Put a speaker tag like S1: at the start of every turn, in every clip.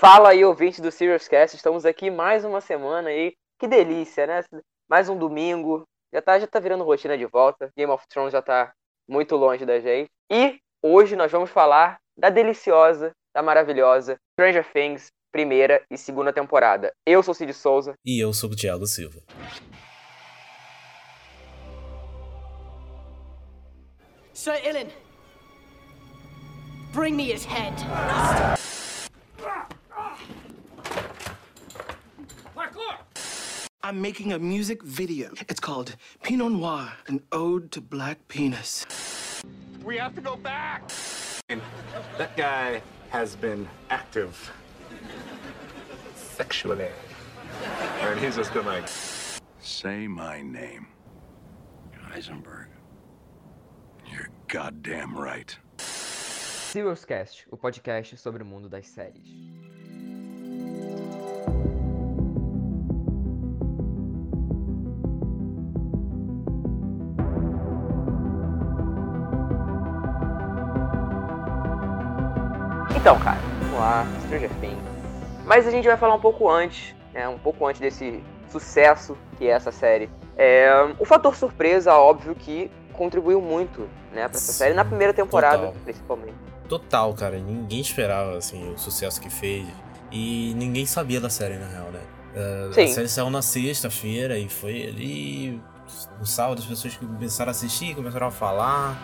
S1: Fala aí, ouvinte do Serious Cast, estamos aqui mais uma semana aí. Que delícia, né? Mais um domingo. Já tá, já tá virando rotina de volta. Game of Thrones já tá muito longe da gente. E hoje nós vamos falar da deliciosa, da maravilhosa Stranger Things, primeira e segunda temporada. Eu sou Cid Souza.
S2: E eu sou o Thiago Silva. Sir Ilan, bring me his head.
S3: I'm making a music video. It's called Pinot Noir, an ode to black penis.
S4: We have to go back! That guy has been active sexually. And he's just been like,
S5: Say my name. Heisenberg. You're goddamn right.
S1: Serious Cast, o podcast sobre o mundo das séries. Mas a gente vai falar um pouco antes, né, um pouco antes desse sucesso que é essa série. É, o fator surpresa, óbvio que contribuiu muito, né, pra essa série, na primeira temporada, Total. principalmente.
S2: Total, cara, ninguém esperava, assim, o sucesso que fez. E ninguém sabia da série, na real, né? Uh, a série saiu na sexta-feira e foi ali no sábado as pessoas começaram a assistir, começaram a falar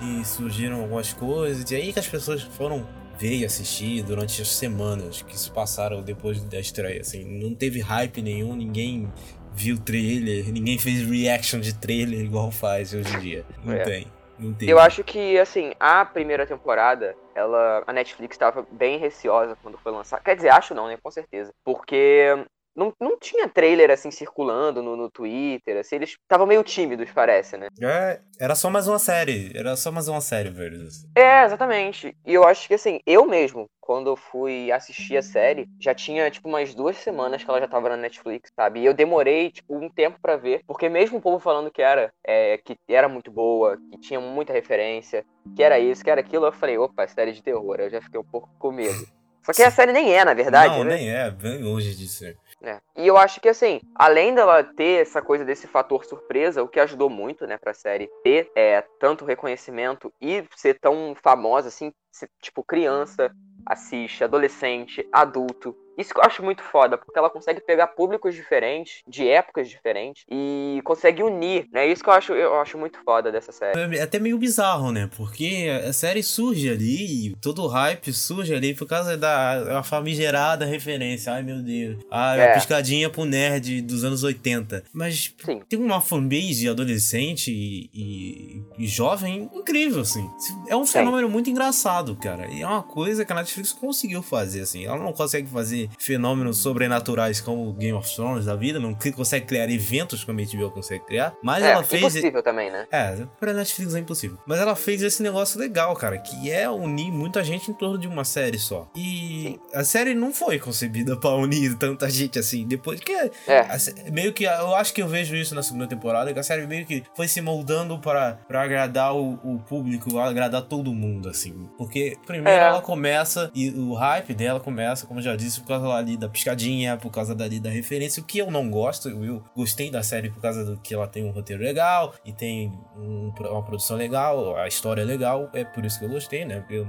S2: e surgiram algumas coisas. E aí que as pessoas foram ver e assistir durante as semanas que se passaram depois da estreia. Assim, não teve hype nenhum, ninguém viu trailer, ninguém fez reaction de trailer igual faz hoje em dia. Não é. tem. Não tem.
S1: Eu acho que, assim, a primeira temporada, ela, a Netflix estava bem receosa quando foi lançar. Quer dizer, acho não, né? Com certeza. Porque não, não tinha trailer assim circulando no, no Twitter, assim, eles estavam meio tímidos, parece, né?
S2: É, era só mais uma série, era só mais uma série, velho.
S1: É, exatamente. E eu acho que assim, eu mesmo, quando eu fui assistir a série, já tinha tipo umas duas semanas que ela já tava na Netflix, sabe? E eu demorei tipo um tempo para ver, porque mesmo o povo falando que era é, que era muito boa, que tinha muita referência, que era isso, que era aquilo, eu falei, opa, série de terror, eu já fiquei um pouco com medo. Só que a série nem é, na verdade.
S2: Não,
S1: né?
S2: nem é, bem longe de ser.
S1: É. E eu acho que, assim, além dela ter essa coisa desse fator surpresa, o que ajudou muito, né, pra série ter é, tanto reconhecimento e ser tão famosa, assim, ser, tipo, criança assiste, adolescente, adulto. Isso que eu acho muito foda, porque ela consegue pegar públicos diferentes, de épocas diferentes, e consegue unir, né? Isso que eu acho, eu acho muito foda dessa série.
S2: É até meio bizarro, né? Porque a série surge ali, todo o hype surge ali por causa da famigerada referência. Ai, meu Deus. Ai, é. a piscadinha pro nerd dos anos 80. Mas Sim. tem uma fanbase adolescente e, e, e, jovem incrível, assim. É um fenômeno Sim. muito engraçado, cara. E é uma coisa que a Netflix conseguiu fazer, assim. Ela não consegue fazer fenômenos sobrenaturais como Game of Thrones da vida, não consegue criar eventos como a HBO consegue criar, mas
S1: é,
S2: ela fez...
S1: impossível também, né?
S2: É, pra Netflix é impossível. Mas ela fez esse negócio legal, cara, que é unir muita gente em torno de uma série só. E Sim. a série não foi concebida pra unir tanta gente assim, depois que... É. A, meio que, eu acho que eu vejo isso na segunda temporada, que a série meio que foi se moldando para, agradar o, o público, agradar todo mundo, assim. Porque primeiro é. ela começa, e o hype dela começa, como já disse, causa ali da piscadinha, por causa dali da referência, o que eu não gosto, eu gostei da série por causa do que ela tem um roteiro legal e tem um, uma produção legal, a história é legal, é por isso que eu gostei, né? Porque eu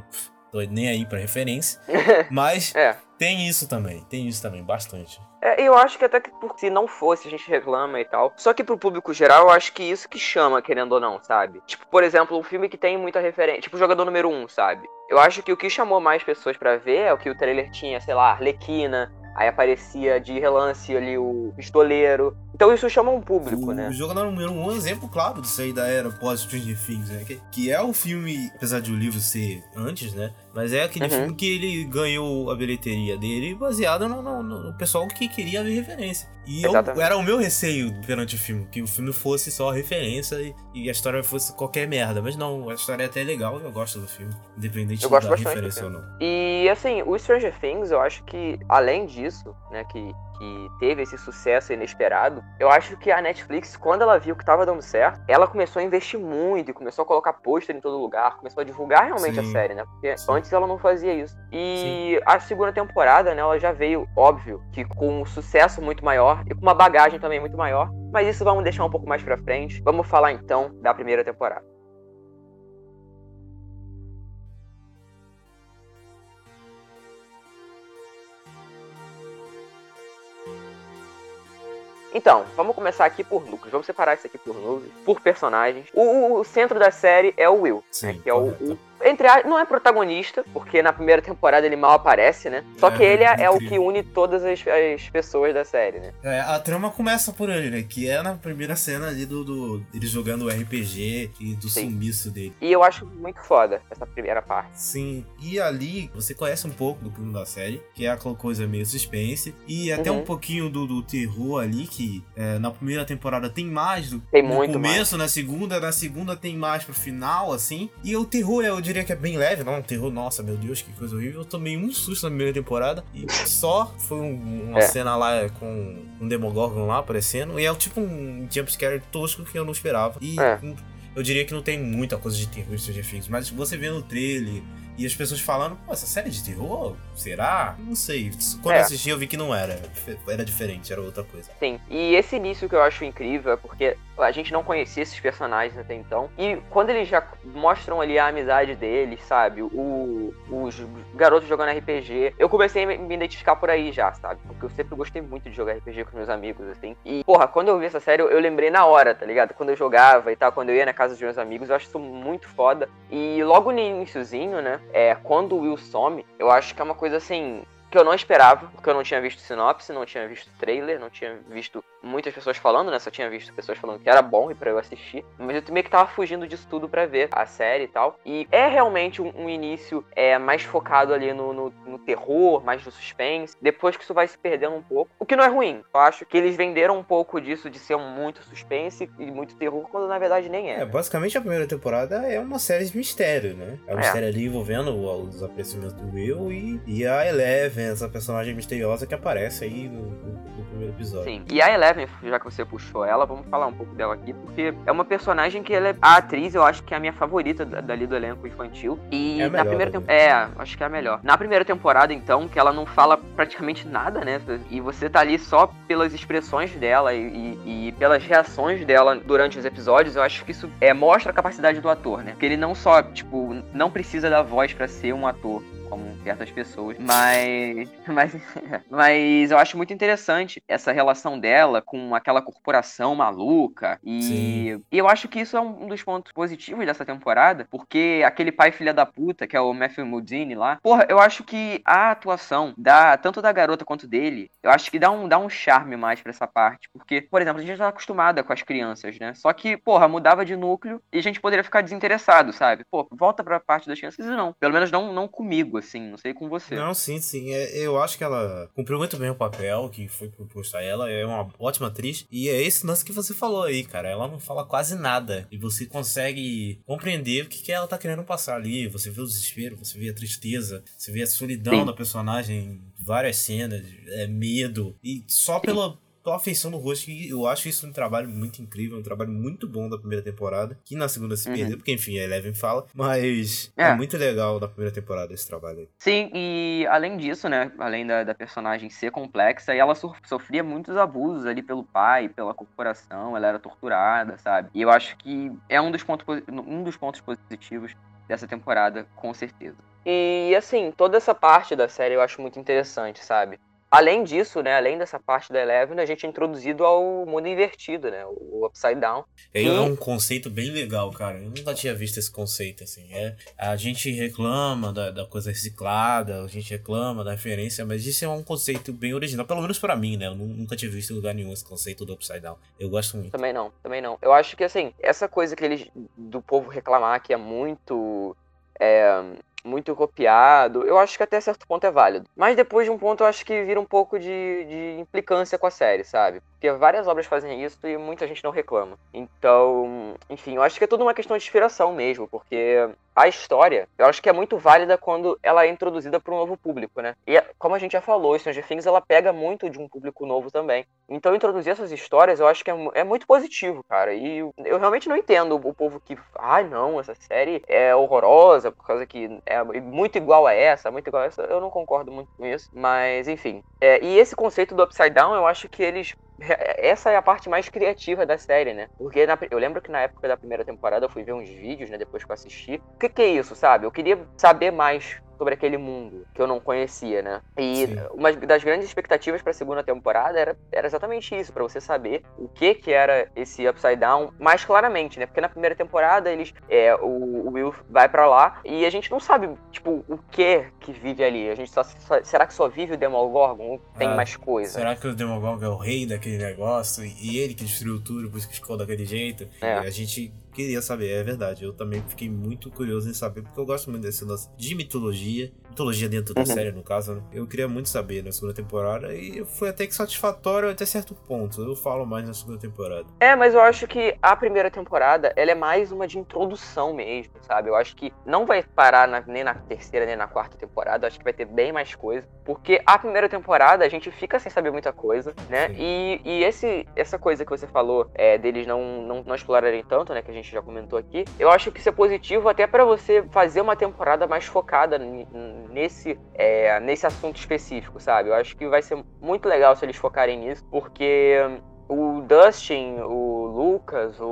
S2: tô nem aí pra referência. Mas é. tem isso também, tem isso também, bastante.
S1: É, eu acho que até que por, se não fosse, a gente reclama e tal. Só que pro público geral, eu acho que isso que chama, querendo ou não, sabe? Tipo, por exemplo, um filme que tem muita referência. Tipo, Jogador Número 1, um, sabe? Eu acho que o que chamou mais pessoas para ver é o que o trailer tinha, sei lá, Arlequina, Aí aparecia de relance ali o pistoleiro. Então isso chama um público,
S2: o,
S1: né?
S2: O jogo número um, um exemplo claro disso aí da era pós-Stranger Things, né? Que, que, é o filme, apesar de o livro ser antes, né? Mas é aquele uhum. filme que ele ganhou a bilheteria dele baseado no, no, no pessoal que queria ver referência. E eu, era o meu receio perante o filme, que o filme fosse só referência e, e, a história fosse qualquer merda. Mas não, a história é até legal eu gosto do filme, independente
S1: eu da
S2: referência ou não.
S1: E assim, o Stranger Things, eu acho que, além disso, né, que que teve esse sucesso inesperado, eu acho que a Netflix, quando ela viu que tava dando certo, ela começou a investir muito e começou a colocar pôster em todo lugar, começou a divulgar realmente Sim. a série, né? Porque Sim. antes ela não fazia isso. E Sim. a segunda temporada, né, ela já veio, óbvio, que com um sucesso muito maior e com uma bagagem também muito maior, mas isso vamos deixar um pouco mais pra frente. Vamos falar então da primeira temporada. Então, vamos começar aqui por núcleos. Vamos separar isso aqui por núcleos, por personagens. O, o, centro da série é o Will, Sim, né, que é o, o, entre a, não é protagonista, porque na primeira temporada ele mal aparece, né? Só é, que ele é, é, o que une todas as, as, pessoas da série, né?
S2: É, a trama começa por ele, né? Que é na primeira cena ali do, do ele jogando o RPG e do Sim. sumiço dele.
S1: E eu acho muito foda essa primeira parte.
S2: Sim. E ali você conhece um pouco do clima da série, que é aquela coisa meio suspense. E até uhum. um pouquinho do, do terror ali, que é, na primeira temporada tem mais do
S1: tem no muito
S2: começo, mais. na segunda, na segunda tem mais pro final, assim. E o terror, eu diria que é bem leve, não um terror, nossa, meu Deus, que coisa horrível. Eu tomei um susto na primeira temporada e só foi um, uma é. cena lá com um Demogorgon lá aparecendo. E é tipo um jumpscare tosco que eu não esperava. E é. eu diria que não tem muita coisa de terror em Stranger Things, mas você vê no trailer e as pessoas falando, pô, essa série é de terror? Será? Não sei. Quando é. eu assisti eu vi que não era. Era diferente, era outra coisa.
S1: Sim. E esse início que eu acho incrível é porque a gente não conhecia esses personagens até então. E quando eles já mostram ali a amizade deles, sabe? O, os garotos jogando RPG, eu comecei a me identificar por aí já, sabe? Porque eu sempre gostei muito de jogar RPG com meus amigos, assim. E, porra, quando eu vi essa série, eu lembrei na hora, tá ligado? Quando eu jogava e tal, quando eu ia na casa dos meus amigos, eu acho isso muito foda. E logo no iníciozinho, né? É, quando o Will some, eu acho que é uma coisa assim que eu não esperava, porque eu não tinha visto sinopse, não tinha visto trailer, não tinha visto muitas pessoas falando, né? Só tinha visto pessoas falando que era bom e para eu assistir. Mas eu meio que tava fugindo disso tudo para ver a série e tal. E é realmente um, um início é, mais focado ali no, no, no, terror, mais no suspense. Depois que isso vai se perdendo um pouco. O que não é ruim. Eu acho que eles venderam um pouco disso de ser muito suspense e muito terror, quando na verdade nem é.
S2: É, basicamente a primeira temporada é uma série de mistério, né? É uma é. série ali envolvendo os apreciamentos do Will e, e a Eleven essa personagem misteriosa que aparece aí no, no, primeiro episódio.
S1: Sim, e a Eleven, já que você puxou ela, vamos falar um pouco dela aqui, porque é uma personagem que ela é a atriz, eu acho que é a minha favorita dali do elenco infantil. E é na primeira temporada. É, acho que é a melhor. Na primeira temporada, então, que ela não fala praticamente nada, né? E você tá ali só pelas expressões dela e, e, e pelas reações dela durante os episódios, eu acho que isso é, mostra a capacidade do ator, né? Porque ele não só, tipo, não precisa da voz para ser um ator como certas pessoas. Mas, mas, mas eu acho muito interessante essa relação dela com aquela corporação maluca. E, e, eu acho que isso é um dos pontos positivos dessa temporada, porque aquele pai filha da puta, que é o Matthew Modine lá, porra, eu acho que a atuação da tanto da garota quanto dele, eu acho que dá um, dá um charme mais para essa parte. Porque, por exemplo, a gente tá acostumada com as crianças, né? Só que, porra, mudava de núcleo e a gente poderia ficar desinteressado, sabe? Pô, volta pra parte das crianças e não. Pelo menos não, não comigo, assim, não sei com você.
S2: Não, sim, sim. É, eu acho que ela cumpriu muito bem o papel que foi proposto a ela. É uma ótima atriz. E é esse lance que você falou aí, cara. Ela não fala quase nada. E você consegue compreender o que, que ela tá querendo passar ali. Você vê o desespero, você vê a tristeza, você vê a solidão sim. da personagem várias cenas, é medo. E só pela, a afeição no rosto, que eu acho isso um trabalho muito incrível, um trabalho muito bom da primeira temporada, que na segunda se uhum. perdeu, porque enfim, a Eleven fala, mas é. é. muito legal da primeira temporada esse trabalho aí.
S1: Sim, e além disso, né, além da, da personagem ser complexa, ela so, sofria muitos abusos ali pelo pai, pela corporação, ela era torturada, sabe? E eu acho que é um dos pontos, um dos pontos positivos dessa temporada, com certeza. E assim, toda essa parte da série eu acho muito interessante, sabe? Além disso, né, além dessa parte da Eleven, a gente é introduzido ao mundo invertido, né, o Upside Down.
S2: É, e... um conceito bem legal, cara. Eu nunca tinha visto esse conceito, assim. É, a gente reclama da, da coisa reciclada, a gente reclama da referência, mas isso é um conceito bem original, pelo menos para mim, né. Eu nunca tinha visto em lugar nenhum esse conceito do Upside Down. Eu gosto muito.
S1: Também não, também não. Eu acho que, assim, essa coisa que eles, do povo reclamar que é muito... É, muito copiado, eu acho que até certo ponto é válido. Mas depois de um ponto eu acho que vira um pouco de, de implicância com a série, sabe? Porque várias obras fazem isso e muita gente não reclama. Então, enfim, eu acho que é tudo uma questão de inspiração mesmo, porque a história, eu acho que é muito válida quando ela é introduzida para um novo público, né? E como a gente já falou, Stranger Things ela pega muito de um público novo também. Então introduzir essas histórias eu acho que é, é muito positivo, cara. E eu realmente não entendo o povo que, ai ah, não, essa série é horrorosa por causa que é muito igual a essa, muito igual a essa. Eu não concordo muito com isso, mas enfim. É, e esse conceito do Upside Down, eu acho que eles essa é a parte mais criativa da série, né? Porque na, eu lembro que na época da primeira temporada eu fui ver uns vídeos, né? Depois que eu assisti. O que, que é isso, sabe? Eu queria saber mais sobre aquele mundo que eu não conhecia, né? E Sim. uma das grandes expectativas para a segunda temporada era, era exatamente isso, para você saber o que que era esse Upside Down mais claramente, né? Porque na primeira temporada eles é, o, o Will vai para lá e a gente não sabe, tipo, o que que vive ali. A gente só, só será que só vive o Demogorgon ou tem ah, mais coisa?
S2: Será que o Demogorgon é o rei daquele negócio e ele que destruiu tudo, por isso que ficou daquele jeito? É. a gente queria saber, é verdade. Eu também fiquei muito curioso em saber, porque eu gosto muito desse lance de mitologia. Mitologia dentro da uhum. série, no caso, né? Eu queria muito saber na segunda temporada e foi até que satisfatório até certo ponto. Eu falo mais na segunda temporada.
S1: É, mas eu acho que a primeira temporada, ela é mais uma de introdução mesmo, sabe? Eu acho que não vai parar na, nem na terceira, nem na quarta temporada. Eu acho que vai ter bem mais coisa. Porque a primeira temporada a gente fica sem saber muita coisa, né? E, e esse, essa coisa que você falou é, deles não, não, não explorarem tanto, né? Que a gente já comentou aqui, eu acho que isso é positivo até para você fazer uma temporada mais focada nesse, é, nesse assunto específico, sabe? Eu acho que vai ser muito legal se eles focarem nisso, porque o Dustin, o Lucas, o,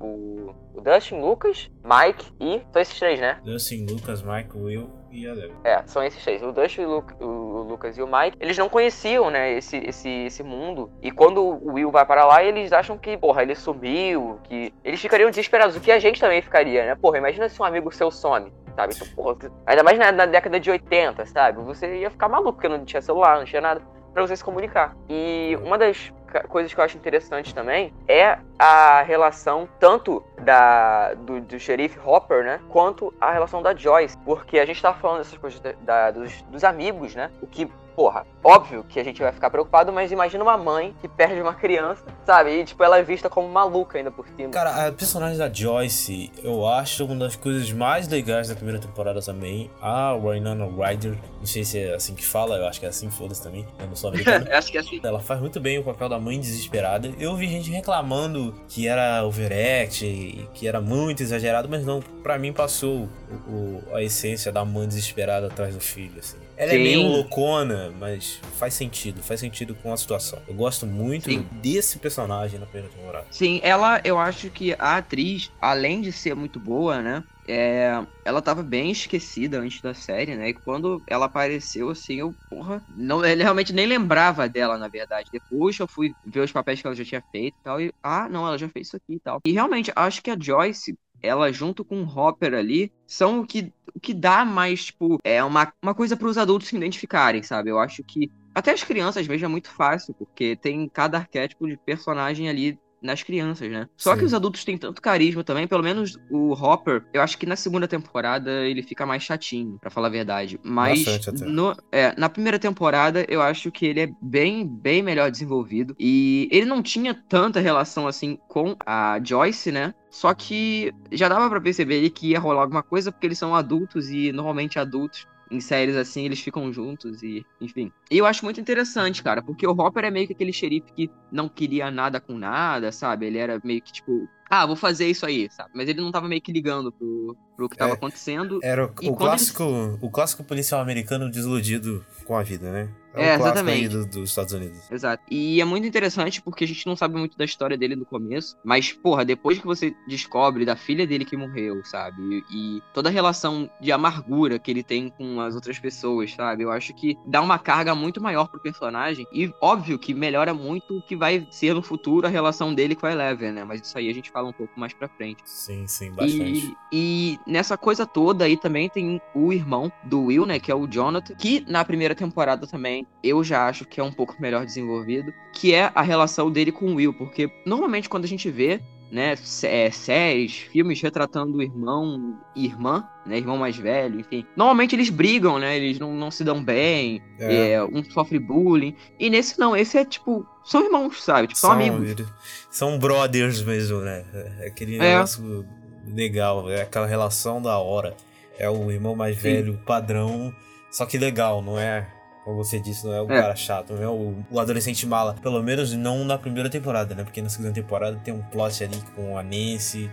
S1: o, o Dustin, Lucas, Mike e. São esses três, né?
S2: Dustin, Lucas, Mike, Will e a
S1: É, são esses três. O Dustin, o, Lu, o, Lucas e o Mike, eles não conheciam, né, esse, esse, esse mundo. E quando o Will vai para lá, eles acham que, porra, ele sumiu, que. Eles ficariam desesperados, o que a gente também ficaria, né? Porra, imagina se um amigo seu some sabe? Então, porra, ainda mais na, na, década de 80, sabe? Você ia ficar maluco, porque não tinha celular, não tinha nada para você se comunicar. E uma das coisas que eu acho interessante também é a relação tanto da, do, do xerife Hopper, né, quanto a relação da Joyce, porque a gente tá falando dessas coisas da, da, dos, dos amigos, né, o que porra, óbvio que a gente vai ficar preocupado, mas imagina uma mãe que perde uma criança, sabe? E, tipo, ela é vista como maluca ainda por cima.
S2: Cara, a personagem da Joyce, eu acho uma das coisas mais legais da primeira temporada também. A Winona Ryder, não sei se é assim que fala, eu acho que é assim, foda-se também, eu não sou americano.
S1: acho que é assim.
S2: Ela faz muito bem o papel da mãe desesperada. Eu vi gente reclamando que era overact, que era muito exagerado, mas não, para mim passou o, o, a essência da mãe desesperada atrás do filho, assim. Ela Sim. é meio loucona, mas faz sentido, faz sentido com a situação. Eu gosto muito Sim. desse personagem na primeira temporada.
S6: Sim, ela, eu acho que a atriz, além de ser muito boa, né? É, ela tava bem esquecida antes da série, né? E quando ela apareceu, assim, eu, porra, não, ele realmente nem lembrava dela, na verdade. Depois eu fui ver os papéis que ela já tinha feito e tal, e, ah, não, ela já fez isso aqui e tal. E realmente, acho que a Joyce, ela junto com o Hopper ali, são o que, o que dá mais, tipo, é uma, uma coisa para os adultos se identificarem, sabe? Eu acho que até as crianças, vezes, é muito fácil, porque tem cada arquétipo de personagem ali nas crianças, né? Só Sim. que os adultos têm tanto carisma também, pelo menos o Hopper, eu acho que na segunda temporada ele fica mais chatinho, para falar a verdade. Mas no, é, na primeira temporada eu acho que ele é bem, bem melhor desenvolvido. E ele não tinha tanta relação assim com a Joyce, né? Só que já dava para perceber que ia rolar alguma coisa porque eles são adultos e normalmente adultos em séries assim, eles ficam juntos e, enfim. E eu acho muito interessante, cara, porque o Hopper é meio que aquele xerife que não queria nada com nada, sabe? Ele era meio que tipo, ah, vou fazer isso aí, sabe? Mas ele não tava meio que ligando pro, pro que tava é, acontecendo.
S2: Era o, o clássico, ele... o clássico policial americano desiludido com a vida, né? É, é exatamente. Do, dos Estados Unidos.
S6: Exato. E é muito interessante porque a gente não sabe muito da história dele no começo, mas, porra, depois que você descobre da filha dele que morreu, sabe? E, e toda a relação de amargura que ele tem com as outras pessoas, sabe? Eu acho que dá uma carga muito maior pro personagem e, óbvio, que melhora muito o que vai ser no futuro a relação dele com a Eleven, né? Mas isso aí a gente fala um pouco mais pra frente.
S2: Sim, sim, bastante.
S6: E, e nessa coisa toda aí também tem o irmão do Will, né? Que é o Jonathan, que na primeira temporada também eu já acho que é um pouco melhor desenvolvido, que é a relação dele com o Will, porque normalmente quando a gente vê
S1: né, é, séries, filmes retratando o irmão e irmã, né, irmão mais velho, enfim. Normalmente eles brigam, né, eles não, não se dão bem, é. É, um sofre bullying. E nesse não, esse é tipo, são irmãos, sabe? Tipo, são, são amigos.
S2: São brothers mesmo, né? É aquele é. negócio legal, é aquela relação da hora. É o irmão mais Sim. velho, padrão, só que legal, não é como você disse, não é o é. cara chato, não é o, o, adolescente mala. Pelo menos não na primeira temporada, né? Porque na segunda temporada tem um plot ali com a Nancy.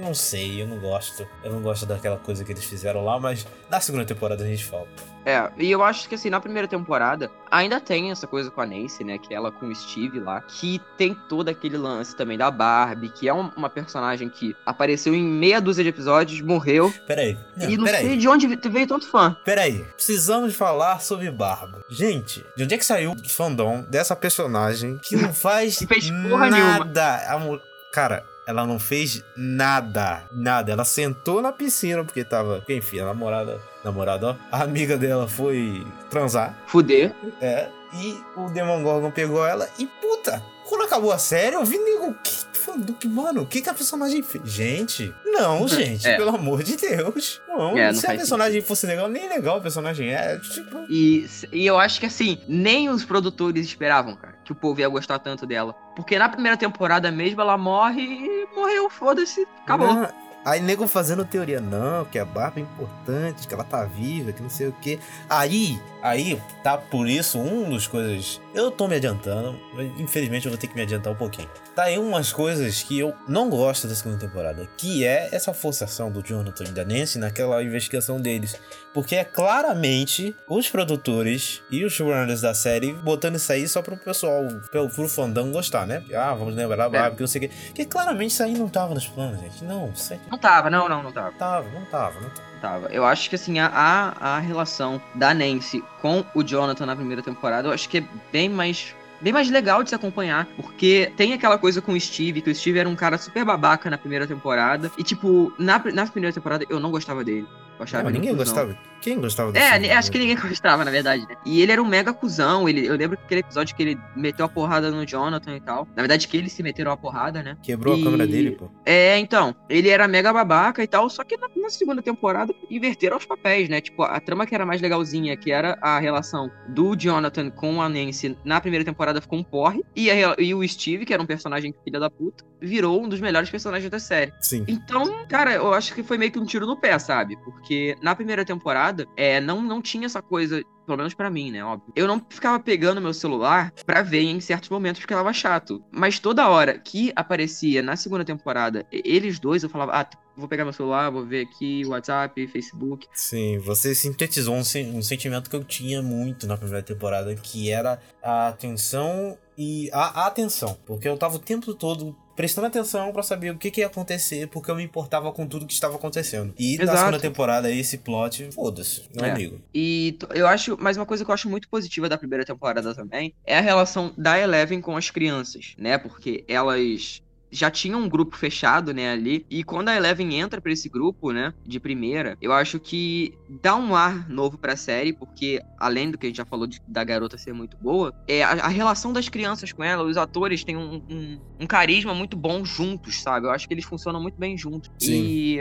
S2: Não sei, eu não gosto. Eu não gosto daquela coisa que eles fizeram lá, mas na segunda temporada a gente fala.
S1: É, e eu acho que assim, na primeira temporada, ainda tem essa coisa com a Nancy, né? Que ela com o Steve lá, que tem todo aquele lance também da Barbie, que é um, uma personagem que apareceu em meia dúzia de episódios, morreu.
S2: Peraí.
S1: Não, e não sei aí. de onde veio tanto fã.
S2: Peraí, precisamos falar sobre Barbie. Gente, de onde é que saiu o fandom dessa personagem que não faz que fez porra nada? Nenhuma. Cara, ela não fez nada. Nada. Ela sentou na piscina porque tava. Enfim, a namorada. Namorada, ó. A amiga dela foi transar.
S1: Fuder.
S2: É. E o Demogorgon pegou ela e puta. Quando acabou a série, eu vi nego. Que do que, mano, o que, que a personagem fez? Gente, não, uhum. gente, é. pelo amor de Deus. Não, é, não se a personagem sentido. fosse legal, nem legal a personagem é. Tipo...
S1: E, e eu acho que assim, nem os produtores esperavam, cara, que o povo ia gostar tanto dela. Porque na primeira temporada mesmo ela morre e morreu, foda-se, acabou. Não,
S2: Aí nego fazendo teoria, não, que a barba é importante, que ela tá viva, que não sei o que. Aí, aí, tá por isso, um dos coisas. Eu tô me adiantando, infelizmente eu vou ter que me adiantar um pouquinho. Tá aí umas coisas que eu não gosto da segunda temporada, que é essa forçação do Jonathan e da Nancy naquela investigação deles. Porque é claramente os produtores e os showrunners da série botando isso aí só pro pessoal, pro, pro fandom gostar, né? Ah, vamos lembrar é. que não sei o quê. Porque claramente isso aí não tava nos planos, gente. Não, sei.
S1: Não tava, não, não, não tava.
S2: Tava, não tava, não
S1: tava. Eu acho que assim, a, a, a relação da Nancy com o Jonathan na primeira temporada, eu acho que é bem mais bem mais legal de se acompanhar, porque tem aquela coisa com o Steve, que o Steve era um cara super babaca na primeira temporada, e tipo, na, na primeira temporada eu não gostava dele. Eu achava
S2: não, ninguém gostava. Quem gostava
S1: desse É, filme? acho que ninguém gostava, na verdade, né? E ele era um mega cuzão. Ele, eu lembro aquele episódio que ele meteu a porrada no Jonathan e tal. Na verdade, que eles se meteram a porrada, né?
S2: Quebrou
S1: e...
S2: a câmera dele, pô.
S1: É, então. Ele era mega babaca e tal. Só que na, na, segunda temporada inverteram os papéis, né? Tipo, a trama que era mais legalzinha, que era a relação do Jonathan com a Nancy na primeira temporada ficou um porre. E, a, e o Steve, que era um personagem filha da puta, virou um dos melhores personagens da série.
S2: Sim.
S1: Então, cara, eu acho que foi meio que um tiro no pé, sabe? Porque na primeira temporada, é, não, não tinha essa coisa pelo menos para mim, né, óbvio. Eu não ficava pegando meu celular para ver em certos momentos porque tava chato. Mas toda hora que aparecia na segunda temporada, eles dois, eu falava, ah, vou pegar meu celular, vou ver aqui WhatsApp, Facebook.
S2: Sim, você sintetizou um, um sentimento que eu tinha muito na primeira temporada, que era a atenção e a atenção, porque eu tava o tempo todo prestando atenção para saber o que, que, ia acontecer, porque eu me importava com tudo que estava acontecendo. E Exato. na segunda temporada, esse plot, foda-se, meu é. amigo.
S1: E eu acho, mas uma coisa que eu acho muito positiva da primeira temporada também é a relação da Eleven com as crianças, né? Porque elas já tinha um grupo fechado, né, ali. E quando a Eleven entra para esse grupo, né, de primeira, eu acho que dá um ar novo pra série, porque além do que a gente já falou de, da garota ser muito boa, é a, a, relação das crianças com ela, os atores têm um, um, um, carisma muito bom juntos, sabe? Eu acho que eles funcionam muito bem juntos. Sim. E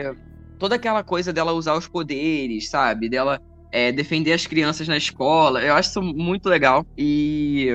S1: toda aquela coisa dela usar os poderes, sabe? Dela é, defender as crianças na escola, eu acho isso muito legal. E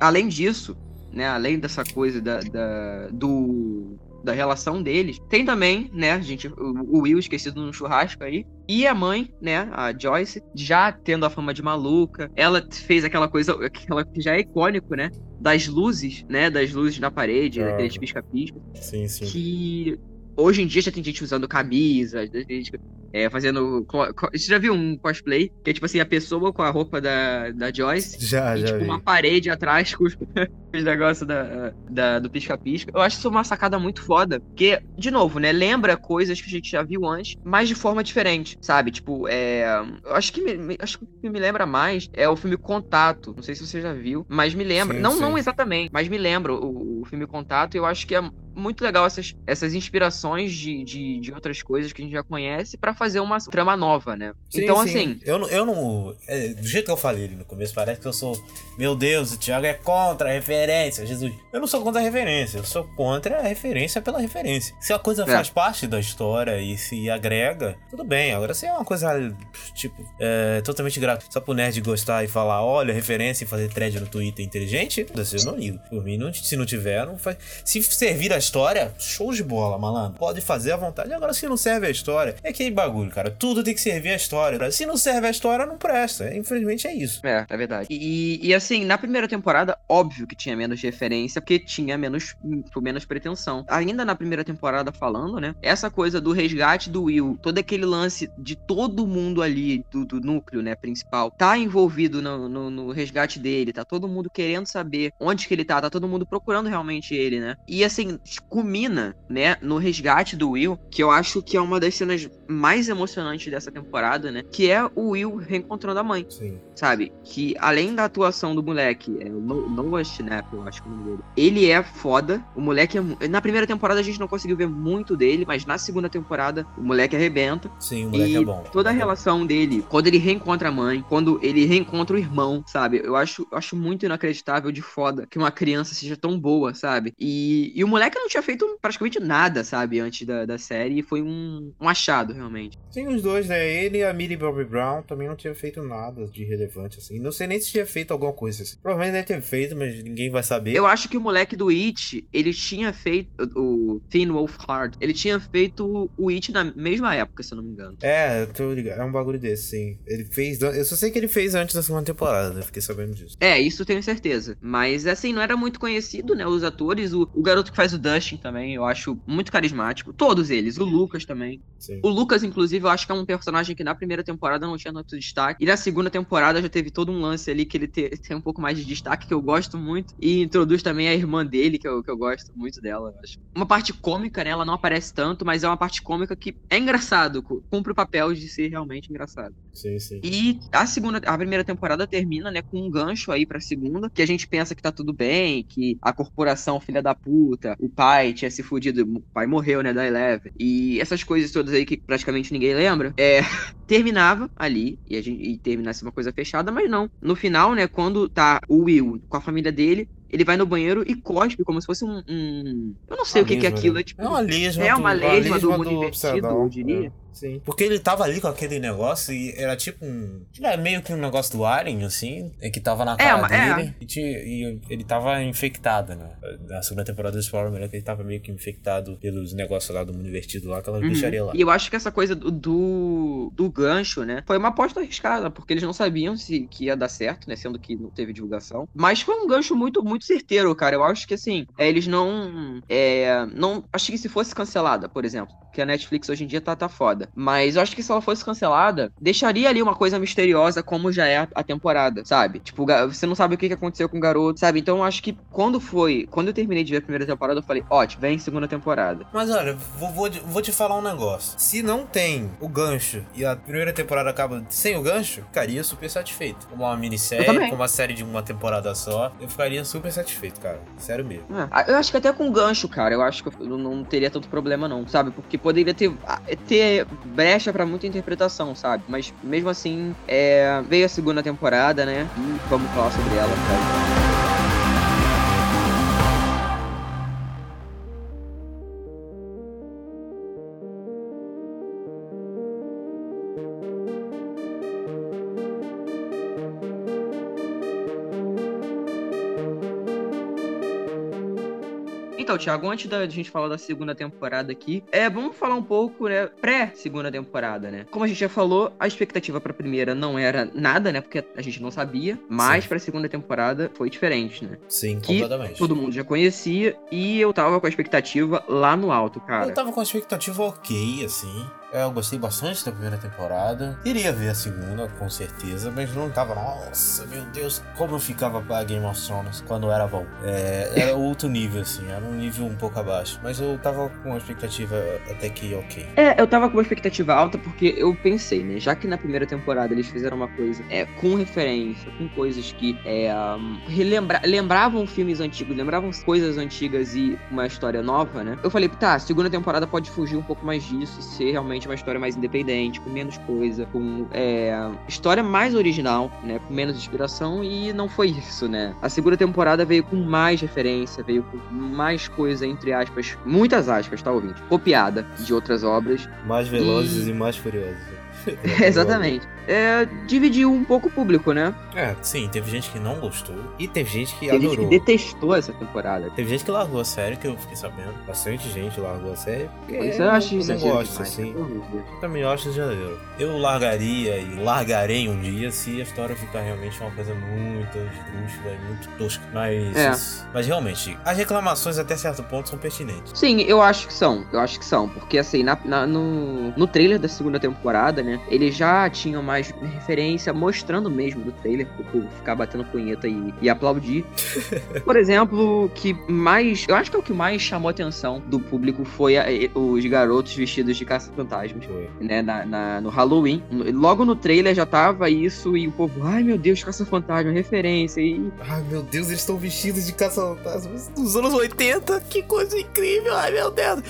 S1: além disso, né? Além dessa coisa da, da, do, da relação deles. Tem também, né, gente, o, Will esquecido no churrasco aí. E a mãe, né, a Joyce, já tendo a fama de maluca. Ela fez aquela coisa, aquela que já é icônico, né? Das luzes, né? Das luzes na parede, ah. daqueles pisca-pisca.
S2: Sim, sim.
S1: Que hoje em dia já tem gente usando camisas, gente é, fazendo. Você já viu um cosplay? Que é tipo assim, a pessoa com a roupa da, da Joyce.
S2: Já,
S1: e,
S2: já.
S1: tipo,
S2: vi.
S1: uma parede atrás com os, os negócios da, da, do pisca-pisca. Eu acho isso uma sacada muito foda. Porque, de novo, né? Lembra coisas que a gente já viu antes, mas de forma diferente, sabe? Tipo, é. Eu acho que me, acho que o que me lembra mais é o filme Contato. Não sei se você já viu, mas me lembra. Sim, não, sim. não exatamente, mas me lembra o, o filme Contato. E eu acho que é muito legal essas, essas inspirações de, de, de outras coisas que a gente já conhece para fazer fazer uma trama nova, né?
S2: Sim,
S1: então,
S2: sim.
S1: assim.
S2: Eu não. Eu não é, do jeito que eu falei ali no começo, parece que eu sou. Meu Deus, o Thiago é contra a referência, Jesus. Eu não sou contra a referência, eu sou contra a referência pela referência. Se a coisa
S1: É.
S2: faz parte da história e se agrega, tudo bem. Agora, se é uma coisa, tipo, é, totalmente gratuita, só pro nerd gostar e falar, olha, referência e fazer thread no Twitter inteligente, eu não ligo. Por mim, não- se não tiver, não faz. Se servir a história, show de bola, malandro. Pode fazer à vontade. Agora, se não serve a história, é aquele bagulho, cara. Tudo tem que servir a história. Se não serve a história, não presta. Infelizmente é isso.
S1: É, é verdade. E, e assim, na primeira temporada, óbvio que tinha menos referência, porque tinha menos, tipo, menos pretensão. Ainda na primeira temporada falando, né? Essa coisa do resgate do Will, todo aquele lance de todo mundo ali, do, do núcleo, né, principal, tá envolvido no, no, no resgate dele, tá todo mundo querendo saber onde que ele tá, tá todo mundo procurando realmente ele, né? E assim, culmina, né, no resgate do Will, que eu acho que é uma das cenas mais emocionantes dessa temporada, né? Que é o Will reencontrando a mãe
S2: Sim.
S1: sabe? Que além da atuação do moleque, é o No- Noah Schnapp, eu acho que é o nome dele. Ele é foda. O moleque é. Na primeira temporada a gente não conseguiu ver muito dele, mas na segunda temporada o moleque arrebenta.
S2: Sim, o moleque
S1: e
S2: é bom.
S1: toda a relação dele, quando ele reencontra a mãe, quando ele reencontra o irmão, sabe? Eu acho, eu acho muito inacreditável de foda que uma criança seja tão boa, sabe? E, e o moleque não tinha feito praticamente nada, sabe? Antes da, da série. E foi um, um achado, realmente.
S2: Sim, os dois, né? Ele e a Millie Bobby Brown também não tinham feito nada de relevante, assim. Não sei nem se tinha feito alguma coisa assim. Provavelmente deve ter feito, mas ninguém vai saber.
S1: Eu acho que o moleque do It, ele tinha feito o Thin Wolf Hard, ele tinha feito o It na mesma época, se eu não me engano.
S2: É, eu tô ligado. É um bagulho desse, sim. Ele fez. Eu só sei que ele fez antes da segunda temporada, eu fiquei sabendo disso.
S1: É, isso tenho certeza. Mas assim, não era muito conhecido, né? Os atores, o, o garoto que faz o Dustin também, eu acho muito carismático. Todos eles, o Lucas também.
S2: Sim.
S1: O Lucas, inclusive, eu acho que é um personagem que na primeira temporada não tinha tanto destaque. E na segunda temporada já teve todo um lance ali que ele te- tem um pouco mais de destaque, que eu gosto muito. E introduz também a irmã dele, que eu, que eu gosto muito dela. acho. Uma parte cômica, né? Ela não aparece tanto, mas é uma parte cômica que é engraçado. cu- Cumpre o papel de ser realmente engraçado.
S2: Sim, sim.
S1: E a segunda, a primeira temporada termina, né, com um gancho aí pra segunda, que a gente pensa que tá tudo bem, que a corporação filha da puta, o pai tinha se fudido, o pai morreu, né, da Eleven, e essas coisas todas aí que praticamente ninguém lembra, é, terminava ali, e a gente e terminasse uma coisa fechada, mas não. No final, né, quando tá o Will com a família dele, ele vai no banheiro e cospe como se fosse um. um- Eu não sei o que, que é
S2: Lesma,
S1: aquilo,
S2: né?
S1: é tipo.
S2: É uma lesma.
S1: É uma
S2: do-
S1: lesma do
S2: lesma
S1: mundo invertido, eu diria.
S2: é. Sim. Porque ele tava ali com aquele negócio e era tipo um. Era meio que um negócio do Alien, assim. É que tava na cara
S1: uma- é.
S2: dele. E, tinha- e ele tava infectado, né? Na segunda temporada do Explorer, ele tava meio que infectado pelos negócios lá do mundo invertido lá, aquelas
S1: Uhum.
S2: bicharias lá.
S1: E eu acho que essa coisa do, do, do gancho, né? Foi uma aposta arriscada, porque eles não sabiam se que ia dar certo, né? Sendo que não teve divulgação. Mas foi um gancho muito, muito certeiro, cara. Eu acho que assim, é, eles não. É, não. Acho que se fosse cancelada, por exemplo. Que a Netflix hoje em dia tá, tá foda. Mas eu acho que se ela fosse cancelada, deixaria ali uma coisa misteriosa, como já é a, a temporada, sabe? Tipo, você não sabe o que, que aconteceu com o garoto, sabe? Então eu acho que quando foi. Quando eu terminei de ver a primeira temporada, eu falei, ótimo, vem segunda temporada.
S2: Mas olha, vou, vou, vou te falar um negócio. Se não tem o gancho e a primeira temporada acaba sem o gancho, ficaria super satisfeito. Como uma minissérie, como uma série de uma temporada só, eu ficaria super satisfeito, cara. Sério mesmo.
S1: É, eu acho que até com gancho, cara, eu acho que eu não- teria tanto problema não, sabe? Porque poderia ter, ah, ter brecha pra muita interpretação, sabe? Mas mesmo assim, é, veio a segunda temporada, né? E vamos falar sobre ela, cara. Então, Thiago, antes da gente falar da segunda temporada aqui, é, vamos falar um pouco, né, pré-segunda temporada, né? Como a gente já falou, a expectativa pra primeira não era nada, né, porque a gente não sabia, mas
S2: Sim.
S1: pra segunda temporada foi diferente, né?
S2: Sim,
S1: Que
S2: completamente.
S1: todo mundo já conhecia e eu tava com a expectativa lá no alto, cara.
S2: Eu tava com a expectativa ok, assim. Eu gostei bastante da primeira temporada. Iria ver a segunda, com certeza, mas não tava, nossa, meu Deus, como eu ficava pra Game of Thrones quando era bom. É, era outro nível, assim, era um nível um pouco abaixo. Mas eu tava com a expectativa até que ok.
S1: É, eu tava com uma expectativa alta porque eu pensei, né? Já que na primeira temporada eles fizeram uma coisa é, com referência, com coisas que é, um, relembra lembravam filmes antigos, lembravam coisas antigas e uma história nova, né? Eu falei, tá, segunda temporada pode fugir um pouco mais disso, ser realmente realmente uma história mais independente, com menos coisa, com é, história mais original, né? Com menos inspiração, e não foi isso, né? A segunda temporada veio com mais referência, veio com mais coisa, entre aspas, muitas aspas, tá ouvindo? Copiada de outras obras.
S2: Mais velozes e, e mais furiosos.
S1: Exatamente. É, dividiu um pouco o público, né?
S2: É, sim, teve gente que não gostou e teve gente que
S1: teve
S2: adorou.
S1: Gente que detestou essa temporada.
S2: Teve gente que largou a série, que eu fiquei sabendo. Bastante gente largou a série.
S1: Pois eu acho isso
S2: não gosto, demais, assim. Eu também acho exagero. Eu largaria e largarei um dia se a história ficar realmente uma coisa muito esdrúxula e muito tosca. Mas, é. mas realmente, as reclamações até certo ponto são pertinentes.
S1: Sim, eu acho que são. Eu acho que são. Porque assim, na, na no, no trailer da segunda temporada, né? Eles já tinham mais referência, mostrando mesmo do trailer, pro povo ficar batendo punheta e, e aplaudir. Por exemplo, que mais. Eu acho que é o que mais chamou a atenção do público foi a, os garotos vestidos de caça-fantasmas. Né, na, na, no Halloween. Logo no trailer já tava isso e o povo, ai meu Deus, caça-fantasma, referência. E...
S2: Ai meu Deus, eles estão vestidos de caça-fantasmas dos anos 80, que coisa incrível, ai meu Deus.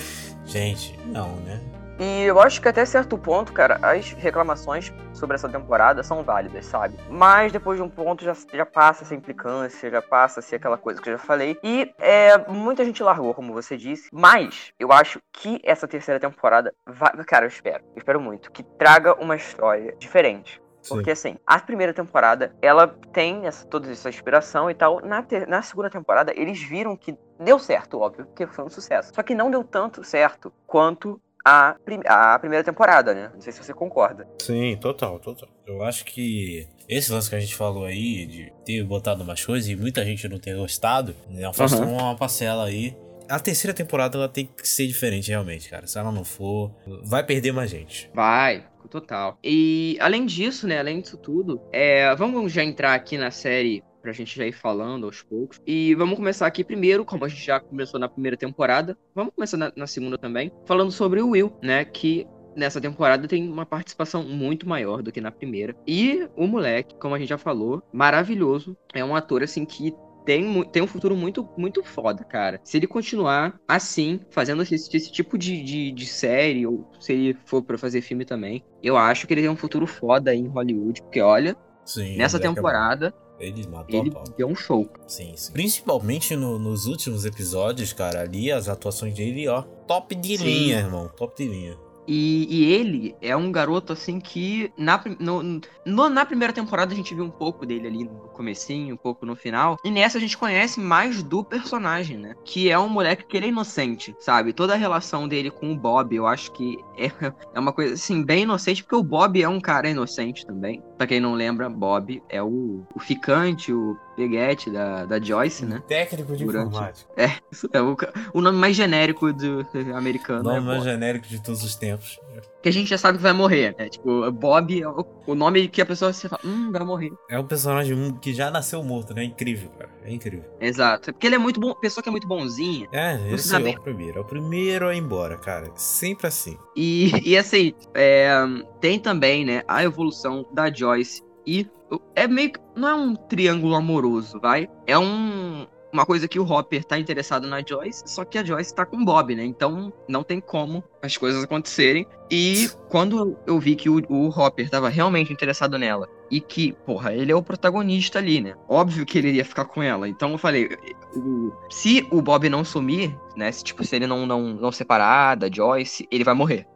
S2: Gente, não, né?
S7: E eu acho que até certo ponto, cara, as reclamações sobre essa temporada são válidas, sabe? Mas depois de um ponto já, já passa essa implicância, já passa a ser aquela coisa que eu já falei. E é, muita gente largou, como você disse. Mas eu acho que essa terceira temporada vai. Cara, eu espero. Eu espero muito. Que traga uma história diferente. Porque, assim, a primeira temporada, ela tem essa, toda essa inspiração e tal. Na, ter, na segunda temporada, eles viram que deu certo, óbvio, porque foi um sucesso. Só que não deu tanto certo quanto a, prim a primeira temporada, né? Não sei se você concorda.
S2: Sim, total, total. Eu acho que esse lance que a gente falou aí, de ter botado umas coisas e muita gente não ter gostado, né, afastou uhum. uma parcela aí. A terceira temporada ela tem que ser diferente, realmente, cara. Se ela não for, vai perder mais gente.
S1: Vai, total. E além disso, né, além disso tudo, é, vamos já entrar aqui na série pra gente já ir falando aos poucos. E vamos começar aqui primeiro, como a gente já começou na primeira temporada, vamos começar na, na segunda também, falando sobre o Will, né? Que nessa temporada tem uma participação muito maior do que na primeira. E o moleque, como a gente já falou, maravilhoso. É um ator assim que tem, tem um futuro muito, muito foda, cara. Se ele continuar assim, fazendo esse, esse tipo de, de, de, série, ou se ele for para fazer filme também, eu acho que ele tem um futuro foda aí em Hollywood. Porque, olha, Sim, nessa temporada,
S2: ele matou
S1: ele
S2: a pau.
S1: deu um show.
S2: Sim, sim. Principalmente no, nos últimos episódios, cara, ali as atuações dele, ó, top de sim. linha, irmão. Top de linha.
S1: E, e, ele é um garoto, assim, que na, no, no, na primeira temporada a gente viu um pouco dele ali no comecinho, um pouco no final. E nessa a gente conhece mais do personagem, né? Que é um moleque que ele é inocente, sabe? Toda a relação dele com o Bob, eu acho que é, é uma coisa, assim, bem inocente, porque o Bob é um cara inocente também. Pra quem não lembra, Bob é o, o ficante, o peguete da, da Joyce, né?
S2: Técnico de Durante... informática.
S1: É, é o, o nome mais genérico do americano.
S2: O nome
S1: é
S2: mais genérico de todos os tempos.
S1: Que a gente já sabe que vai morrer, né? Tipo, Bob é o, nome que a pessoa se fala, hum, vai morrer.
S2: É um personagem que já nasceu morto, né? É incrível, cara. É incrível.
S1: Exato. Porque ele é muito bom, pessoa que é muito bonzinha.
S2: É, esse é o primeiro. É o primeiro a ir embora, cara. Sempre assim.
S1: E, e assim, é, tem também, né, a evolução da Joyce e é meio que. Não é um triângulo amoroso, vai? É um. Uma coisa que o Hopper tá interessado na Joyce, só que a Joyce tá com o Bob, né? Então não tem como as coisas acontecerem. E quando eu vi que o, o Hopper tava realmente interessado nela e que, porra, ele é o protagonista ali, né? Óbvio que ele iria ficar com ela. Então eu falei, o, se o Bob não sumir, né? Se, tipo, se ele não, não, não separar da Joyce, ele vai morrer.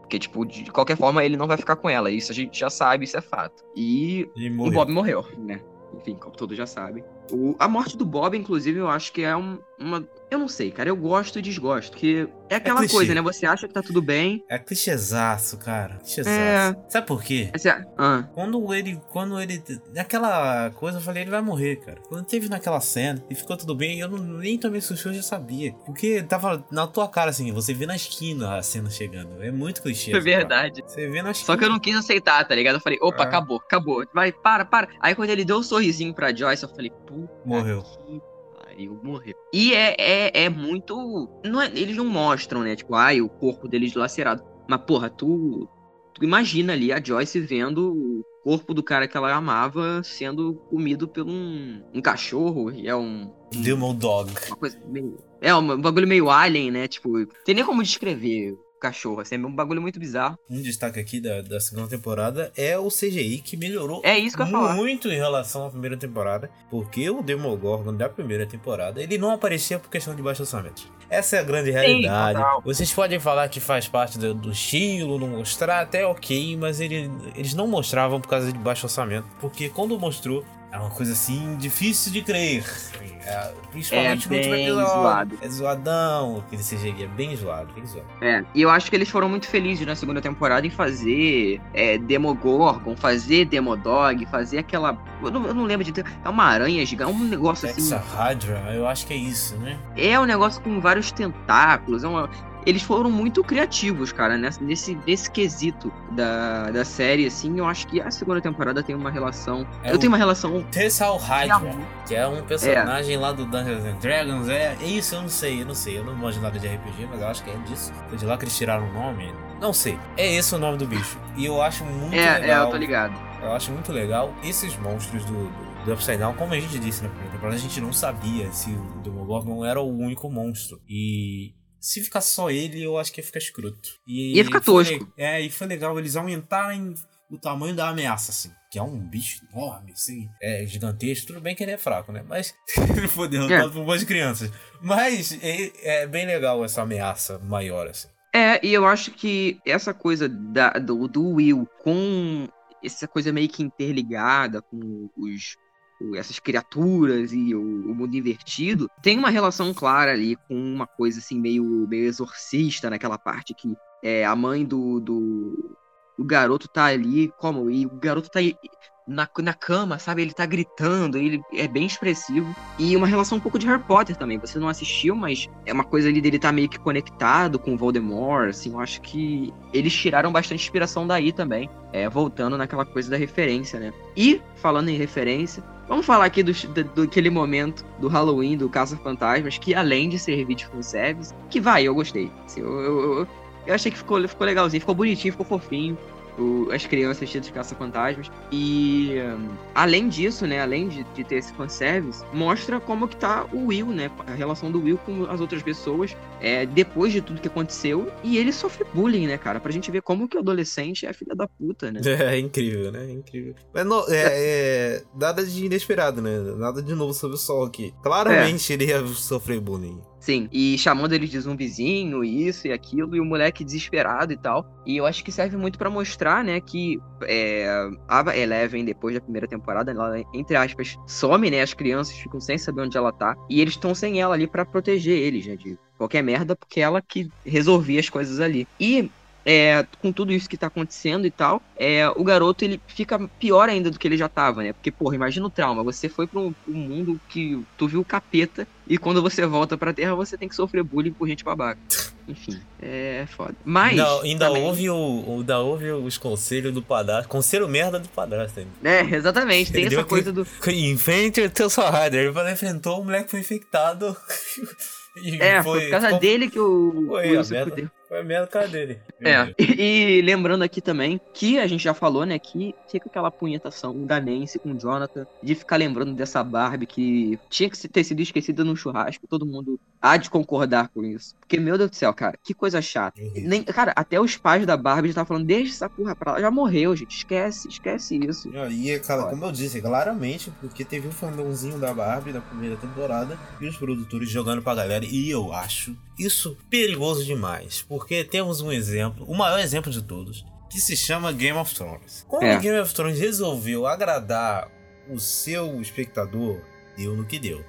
S1: Porque, tipo, de qualquer forma, ele não vai ficar com ela. Isso a gente já sabe, isso é fato. E, e o Bob morreu, né? Enfim, como todos já sabem. O, a morte do Bob, inclusive, eu acho que é um, uma. Eu não sei, cara. Eu gosto e desgosto. Que é aquela é coisa, né? Você acha que tá tudo bem.
S2: É clichêzaço, cara. Clichêzaço. É... Sabe por quê?
S1: É... Ah.
S2: Quando ele. Quando ele. Naquela coisa, eu falei, ele vai morrer, cara. Quando teve naquela cena e ficou tudo bem, eu não, nem tomei sushi, eu já sabia. Porque tava na tua cara, assim, você vê na esquina a cena chegando. É muito clichê.
S1: É verdade.
S2: Você vê na
S1: esquina. Só que eu não quis aceitar, tá ligado? Eu falei, opa, é. acabou, acabou. Vai, para, para. Aí quando ele deu um sorrisinho pra Joyce, eu falei, pô.
S2: Morreu.
S1: Que pariu, morreu. E é, é, é muito. Não é, eles não mostram, né? Tipo, ai, o corpo dele dilacerado. Mas, porra, tu. Tu imagina ali a Joyce vendo o corpo do cara que ela amava sendo comido por um, um cachorro. E é um.
S2: Demon Dog.
S1: Uma coisa meio. É, um bagulho meio alien, né? Tipo, tem nem como descrever cachorro. Assim, é um bagulho muito bizarro.
S2: Um destaque aqui da, da segunda temporada é o CGI, que melhorou
S1: é isso que eu
S2: muito em relação à primeira temporada. Porque o Demogorgon da primeira temporada, ele não aparecia por questão de baixo orçamento. Essa é a grande realidade. Sim, Vocês podem falar que faz parte do, do estilo, não mostrar, até ok, mas ele, eles não mostravam por causa de baixo orçamento. Porque quando mostrou, é uma coisa assim difícil de crer. É, principalmente é no último episódio. Zoado. É zoadão. Aquele CGI é bem zoado, bem zoado.
S1: É, e eu acho que eles foram muito felizes na segunda temporada em fazer é, Demogorgon, fazer Demodog, fazer aquela. Eu não, eu não lembro de. É uma aranha gigante, um negócio
S2: Essa
S1: assim.
S2: Hydra, eu acho que é isso, né?
S1: É um negócio com vários tentáculos. É uma, eles foram muito criativos, cara, nesse, nesse quesito da, da série, assim, eu acho que a segunda temporada tem uma relação. É eu tenho uma relação.
S2: Tessal Hydra, que é um personagem é. lá do Dungeons and Dragons. É, é isso, eu não sei, eu não sei. Eu não manjo nada de RPG, mas eu acho que é disso. Foi de lá que eles tiraram o nome. Não sei. É esse o nome do bicho. E eu acho muito
S1: é,
S2: legal.
S1: É, eu tô ligado.
S2: Eu acho muito legal esses monstros do, do do Upside Down, como a gente disse na primeira temporada, a gente não sabia se o Demogorgon era o único monstro. E se ficasse só ele, eu acho que ia ficar escroto.
S1: E, ia ficar tosco.
S2: é, e foi legal eles aumentarem o tamanho da ameaça, assim. Que é um bicho enorme, assim. É gigantesco. Tudo bem que ele é fraco, né? Mas ele foi derrotado é. por umas crianças. Mas é, é, bem legal essa ameaça maior, assim.
S1: É, e eu acho que essa coisa da, do, do Will com essa coisa meio que interligada com os essas criaturas e o, o, mundo invertido, tem uma relação clara ali com uma coisa assim meio, meio exorcista naquela parte que é, a mãe do, do, garoto tá ali, como? E o garoto tá na, na cama, sabe? Ele tá gritando, ele é bem expressivo. E uma relação um pouco de Harry Potter também. Você não assistiu, mas é uma coisa ali dele tá meio que conectado com Voldemort, assim. Eu acho que eles tiraram bastante inspiração daí também. É, voltando naquela coisa da referência, né? E, falando em referência, vamos falar aqui do, do, do aquele momento do Halloween, do Caça-Fantasmas, que além de servir de fanservice, que vai, eu gostei. Assim, eu, eu, eu, eu achei que ficou, ficou legalzinho, ficou bonitinho, ficou fofinho o, as crianças vestidas de caça-fantasmas. E um, além disso, né, além de, de ter esse fanservice, mostra como que tá o Will, né, a relação do Will com as outras pessoas é, depois de tudo que aconteceu. E ele sofre bullying, né, cara, pra gente ver como que o adolescente é filha da puta, né.
S2: É, é incrível, né, é incrível. Mas não, é, é, nada de inesperado, né, nada de novo sobre o sol aqui. Claramente é. ele ia sofrer bullying.
S1: Sim, e chamando eles de zumbizinho, isso e aquilo, e o moleque desesperado e tal. E eu acho que serve muito para mostrar, né, que é, a Eleven, depois da primeira temporada, ela, entre aspas, some, né, as crianças ficam sem saber onde ela tá, e eles estão sem ela ali para proteger eles, né, de qualquer merda, porque ela que resolvia as coisas ali. E é, com tudo isso que tá acontecendo e tal, é, o garoto ele fica pior ainda do que ele já tava, né? Porque, porra, imagina o trauma. Você foi pra um, um mundo que tu viu o capeta e quando você volta pra Terra você tem que sofrer bullying por gente babaca. Enfim, é foda. Mas.
S2: Não, ainda, também... houve o, ainda houve os conselhos do padrasto. Conselho merda do padrasto ainda.
S1: É, exatamente. Tem ele essa coisa que, do.
S2: Enfrente o teu Rider. Ele enfrentou, o moleque foi infectado.
S1: é, foi, por causa ficou... dele que o.
S2: Foi, o a merda, foi a merda cara dele.
S1: É. E, e, lembrando aqui também que a gente já falou, né, que fica aquela punhetação da Nancy com o Jonathan, de ficar lembrando dessa Barbie que tinha que ter sido esquecida no churrasco. Todo mundo há de concordar com isso. Porque, meu Deus do céu, cara, que coisa chata. Uhum. Nem, cara, até os pais da Barbie estavam falando, deixa essa porra pra lá. Já morreu, gente. Esquece, esquece isso.
S2: E, cara, como eu disse, claramente, porque teve um fandãozinho da Barbie na primeira temporada e os produtores jogando pra galera. E eu acho isso perigoso demais. Porque temos um exemplo, o maior exemplo de todos, que se chama Game of Thrones. Quando é. Game of Thrones resolveu agradar o seu espectador, deu no que deu.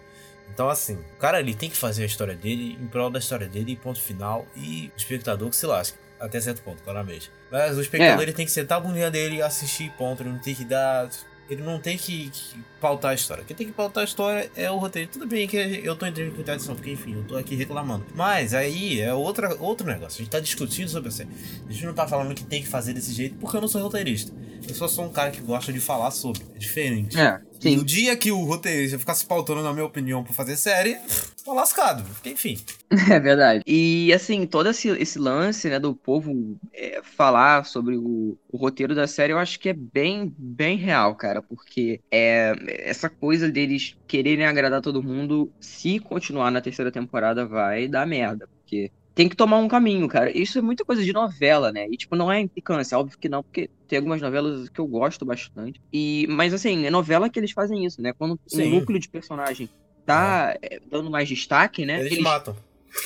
S2: Então, assim, o cara ali tem que fazer a história dele em prol da história dele, ponto final, e o espectador que se lasque. Até certo ponto, claramente. Mas o espectador é. ele tem que sentar a bundinha dele e assistir, ponto. Ele não tem que dar ele não tem que, que, pautar a história. Quem tem que pautar a história é o roteiro. Tudo bem que eu tô entrando com edição, porque enfim, eu tô aqui reclamando. Mas aí é outra, outro negócio. A gente tá discutindo sobre isso. A gente não tá falando que tem que fazer desse jeito porque eu não sou roteirista. Eu só sou um cara que gosta de falar sobre. É diferente.
S1: É. Sim.
S2: No dia que o roteirista ficasse pautando, na minha opinião, pra fazer série, tô lascado. Enfim.
S1: É verdade. E, assim, todo esse, esse lance, né, do povo é, falar sobre o, o, roteiro da série, eu acho que é bem, bem real, cara. Porque é, essa coisa deles quererem agradar todo mundo, se continuar na terceira temporada, vai dar merda. Porque tem que tomar um caminho, cara. Isso é muita coisa de novela, né? E, tipo, não é implicância, óbvio que não, porque tem algumas novelas que eu gosto bastante. E, mas, assim, é novela que eles fazem isso, né? Quando Sim. um núcleo de personagem tá é. dando mais destaque, né?
S2: Eles, eles matam.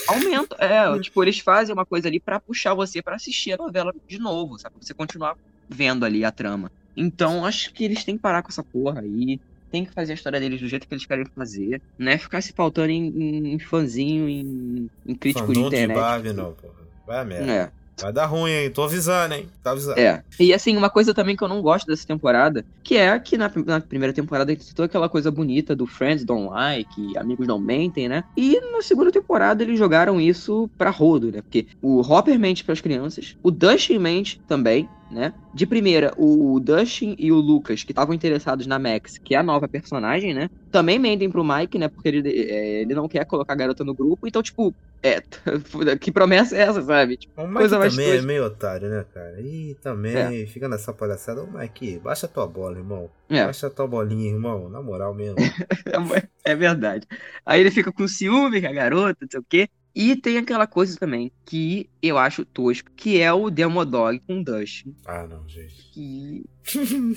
S1: Aumentam. É, tipo, eles fazem uma coisa ali para puxar você para assistir a novela de novo, sabe? Pra você continuar vendo ali a trama. Então, acho que eles têm que parar com essa porra aí tem que fazer a história deles do jeito que eles querem fazer, não é ficar se pautando em, em, em fãzinho, em, em crítico Fandom de internet. De Barbie,
S2: não, porra. Vai merda. É. Vai dar ruim, hein? Tô avisando, hein? Tá avisando.
S1: É. E assim, uma coisa também que eu não gosto dessa temporada, que é que na, na primeira temporada a gente citou aquela coisa bonita do Friends Don't Like, Amigos Não Mentem, né? E na segunda temporada eles jogaram isso pra rodo, né? Porque o Hopper mente pras crianças, o Dustin mente também, né? De primeira, o Dustin e o Lucas, que estavam interessados na Max, que é a nova personagem, né? Também mentem pro Mike, né? Porque ele, é, ele não quer colocar a garota no grupo. Então, tipo, é. que promessa é essa, sabe? Tipo,
S2: o Mike coisa mais também é meio otário, né, cara? E também é. fica nessa palhaçada. Ô, Mike, baixa tua bola, irmão. É. Baixa tua bolinha, irmão. Na moral mesmo.
S1: é verdade. Aí ele fica com ciúme com a garota, não sei o quê. E tem aquela coisa também que eu acho tosco, que é o Demodog com Dust.
S2: Ah, não, gente.
S1: Que...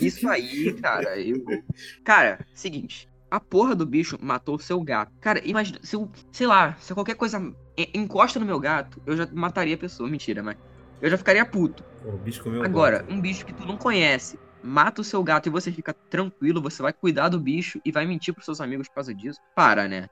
S1: Isso aí, cara, eu. Cara, seguinte. A porra do bicho matou o seu gato. Cara, imagina, se eu, sei lá, se qualquer coisa encosta no meu gato, eu já mataria a pessoa. Mentira, mas. Eu já ficaria puto.
S2: O bicho comeu
S1: Agora, um bicho que tu não conhece, mata o seu gato e você fica tranquilo, você vai cuidar do bicho e vai mentir pros seus amigos por causa disso. Para, né?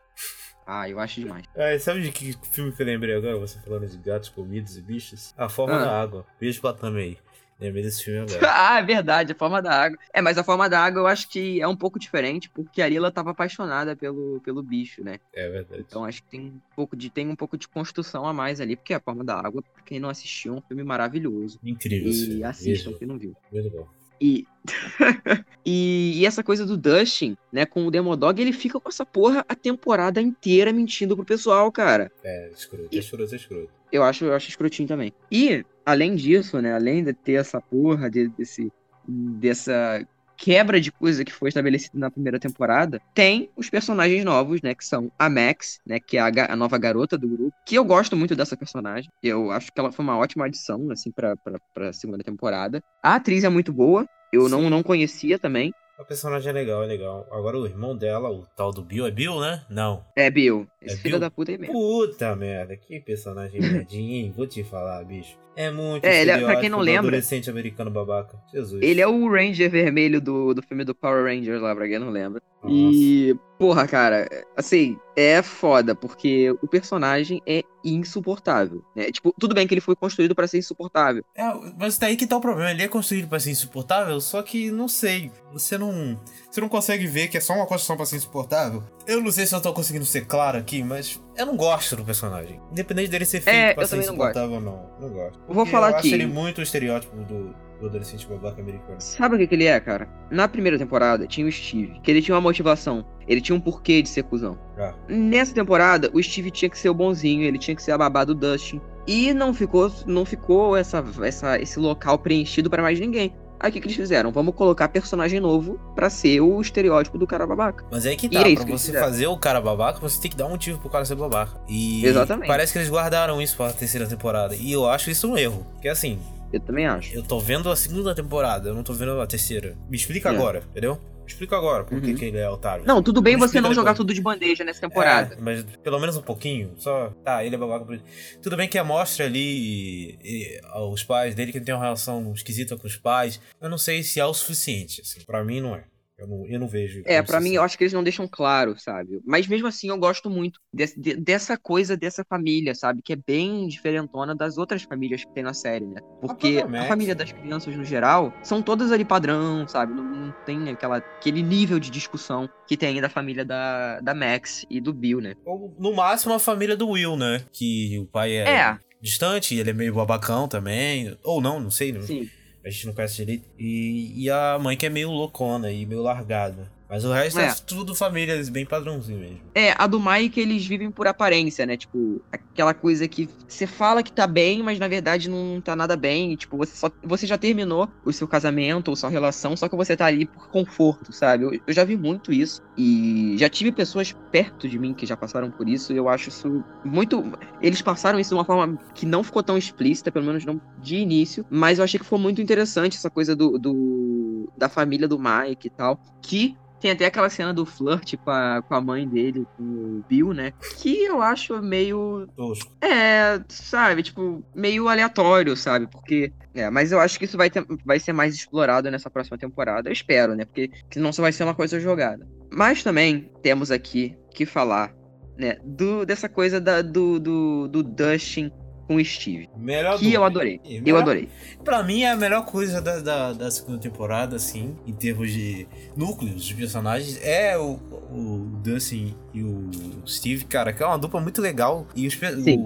S1: Ah, eu acho demais.
S2: É, sabe de que filme que eu lembrei agora? Você falando de gatos, comidos e bichos? A Forma ah. da Água. Beijo pra também. Lembrei desse filme agora.
S1: ah, é verdade, a forma da água. É, mas a forma da água eu acho que é um pouco diferente, porque a Arila tava apaixonada pelo, pelo bicho, né?
S2: É verdade.
S1: Então acho que tem um pouco de, tem um pouco de construção a mais ali, porque a forma da água, pra quem não assistiu, é um filme maravilhoso.
S2: Incrível.
S1: E assistam quem não viu.
S2: Muito bom.
S1: E, e, e, essa coisa do Dustin, né, com o Demodog, ele fica com essa porra a temporada inteira mentindo pro pessoal, cara.
S2: É, escroto, e, é escroto, é escroto.
S1: Eu acho, eu acho escrotinho também. E, além disso, né, além de ter essa porra de, desse, dessa quebra de coisa que foi estabelecida na primeira temporada, tem os personagens novos, né, que são a Max, né, que é a, a, nova garota do grupo, que eu gosto muito dessa personagem. Eu acho que ela foi uma ótima adição, assim, pra, pra, pra segunda temporada. A atriz é muito boa, eu não, não conhecia também.
S2: A personagem é legal, é legal. Agora o irmão dela, o tal do Bill, é Bill, né? Não.
S1: É Bill. Esse é filho Bill? da puta aí mesmo.
S2: Puta merda, que personagem merdinho, hein? Vou te falar, bicho. É muito
S1: é, ele é, pra quem não lembra,
S2: adolescente americano babaca. Jesus.
S1: Ele é o Ranger vermelho do, do filme do Power Rangers lá, pra quem não lembra. Nossa. E, porra, cara, assim, é foda, porque o personagem é insuportável, né? Tipo, tudo bem que ele foi construído para ser insuportável.
S2: É, mas daí que tá o problema, ele é construído para ser insuportável, só que, não sei, você não... Você não consegue ver que é só uma construção pra ser insuportável? Eu não sei se eu tô conseguindo ser claro aqui, mas eu não gosto do personagem. Independente dele ser feito é, pra ser insuportável ou não. Não gosto.
S1: Vou falar
S2: eu
S1: aqui.
S2: Eu acho ele muito o estereótipo do, do adolescente babaca americano.
S1: Sabe o que, que ele é, cara? Na primeira temporada tinha o Steve, que ele tinha uma motivação. Ele tinha um porquê de ser cuzão. Ah. Nessa temporada, o Steve tinha que ser o bonzinho, ele tinha que ser a babá do Dustin. E não ficou, não ficou essa, essa, esse local preenchido para mais ninguém. Aí o que, que eles fizeram? Vamos colocar personagem novo para ser o estereótipo do cara babaca.
S2: Mas é que tá, é pra você fazer o cara babaca, você tem que dar um motivo pro cara ser babaca. E
S1: Exatamente.
S2: parece que eles guardaram isso pra terceira temporada. E eu acho isso um erro. Porque assim.
S1: Eu também acho.
S2: Eu tô vendo a segunda temporada, eu não tô vendo a terceira. Me explica é. agora, entendeu? Explica agora por que, uhum. que ele é otário.
S1: Não, tudo bem você não jogar tudo de bandeja nessa temporada. É,
S2: mas pelo menos um pouquinho. Só. Tá, ele é babaca. Tudo bem que mostra ali e, e, os pais dele que tem uma relação esquisita com os pais. Eu não sei se é o suficiente. Assim. Pra mim, não é. Eu não, eu não vejo.
S1: É, para mim, eu acho que eles não deixam claro, sabe? Mas mesmo assim, eu gosto muito de, de, dessa coisa dessa família, sabe? Que é bem diferentona das outras famílias que tem na série, né? Porque a, a família das crianças, no geral, são todas ali padrão, sabe? Não, não, tem aquela, aquele nível de discussão que tem da família da, da Max e do Bill, né?
S2: Ou, no máximo, a família do Will, né? Que o pai é, é. distante, ele é meio babacão também. Ou não, não sei. Não.
S1: Sim
S2: a gente não conhece direito. E, e a mãe que é meio loucona e meio largada. Mas o resto é, é tudo famílias bem padrãozinho mesmo.
S1: É, a do Mike eles vivem por aparência, né? Tipo, aquela coisa que você fala que tá bem, mas na verdade não tá nada bem. E, tipo, você, só, você já terminou o seu casamento ou sua relação, só que você tá ali por conforto, sabe? Eu, eu já vi muito isso. E já tive pessoas perto de mim que já passaram por isso. E eu acho isso muito. Eles passaram isso de uma forma que não ficou tão explícita, pelo menos não de início. Mas eu achei que foi muito interessante essa coisa do, do da família do Mike e tal. Que tem até aquela cena do flirt com a, com a mãe dele, com o Bill, né? Que eu acho meio.
S2: Tosco.
S1: É, sabe? Tipo, meio aleatório, sabe? Porque. É, mas eu acho que isso vai, ter, vai ser mais explorado nessa próxima temporada. Eu espero, né? Porque senão só vai ser uma coisa jogada. Mas também temos aqui que falar, né? Do, dessa coisa da, do, do, do Dustin com o Steve.
S2: Melhor
S1: que eu adorei. Melhor, eu adorei.
S2: Pra mim é a melhor coisa da, da, da, segunda temporada, assim, em termos de núcleos de personagens, é o, o Dustin e o Steve, cara, que é uma dupla muito legal. E os,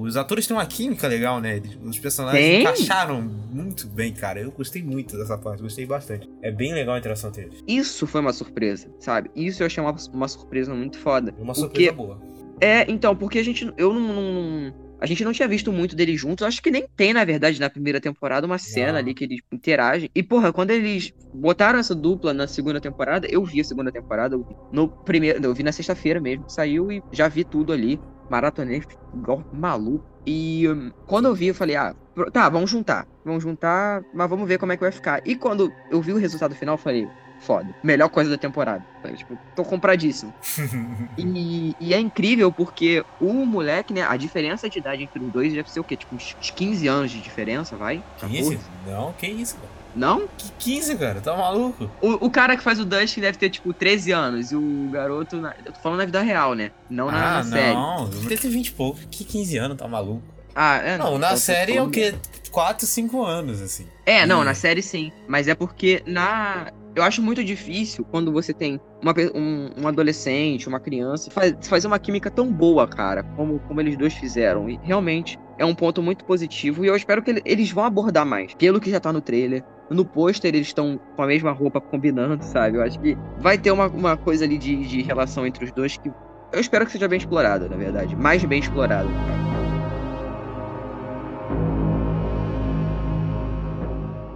S2: os atores têm uma química legal, né? Os personagens Tem. encaixaram muito bem, cara. Eu gostei muito dessa parte, gostei bastante. É bem legal a interação deles.
S1: Isso foi uma surpresa, sabe? Isso eu achei uma, uma surpresa muito foda.
S2: Uma surpresa boa.
S1: É, então, porque a gente. Eu não, não a gente não tinha visto muito deles juntos. Acho que nem tem, na verdade, na primeira temporada, uma cena não. ali que eles interagem. E, porra, quando eles botaram essa dupla na segunda temporada, eu vi a segunda temporada. no primeiro. Eu vi na sexta-feira mesmo. Saiu e já vi tudo ali. Maratonei igual maluco. E um, quando eu vi, eu falei, ah, tá, vamos juntar. Vamos juntar, mas vamos ver como é que vai ficar. E quando eu vi o resultado final, eu falei, foda. Melhor coisa da temporada. Tipo, tô compradíssimo. e, e, é incrível porque o moleque, né? A diferença de idade entre os dois deve ser o quê? Tipo, uns 15 anos de diferença, vai?
S2: 15? Não, que isso, cara.
S1: Não?
S2: Que 15, cara, tá maluco?
S1: O, o cara que faz o Dust deve ter, tipo, 13 anos. E o garoto. Na... Eu tô falando na vida real, né? Não na, ah, na série.
S2: Não, deve ter 20 e pouco. Que 15 anos, tá maluco?
S1: Ah, é.
S2: Não, na série é o quê? 4, 5 anos, assim.
S1: É, não, na série sim. Mas é porque na. Eu acho muito difícil quando você tem uma, um, um adolescente, uma criança, faz, fazer uma química tão boa, cara, como, como eles dois fizeram. E realmente é um ponto muito positivo e eu espero que eles vão abordar mais. Pelo que já tá no trailer. No pôster eles estão com a mesma roupa combinando, sabe? Eu acho que vai ter uma, uma coisa ali de, de relação entre os dois que eu espero que seja bem explorada, na verdade. Mais bem explorada, cara.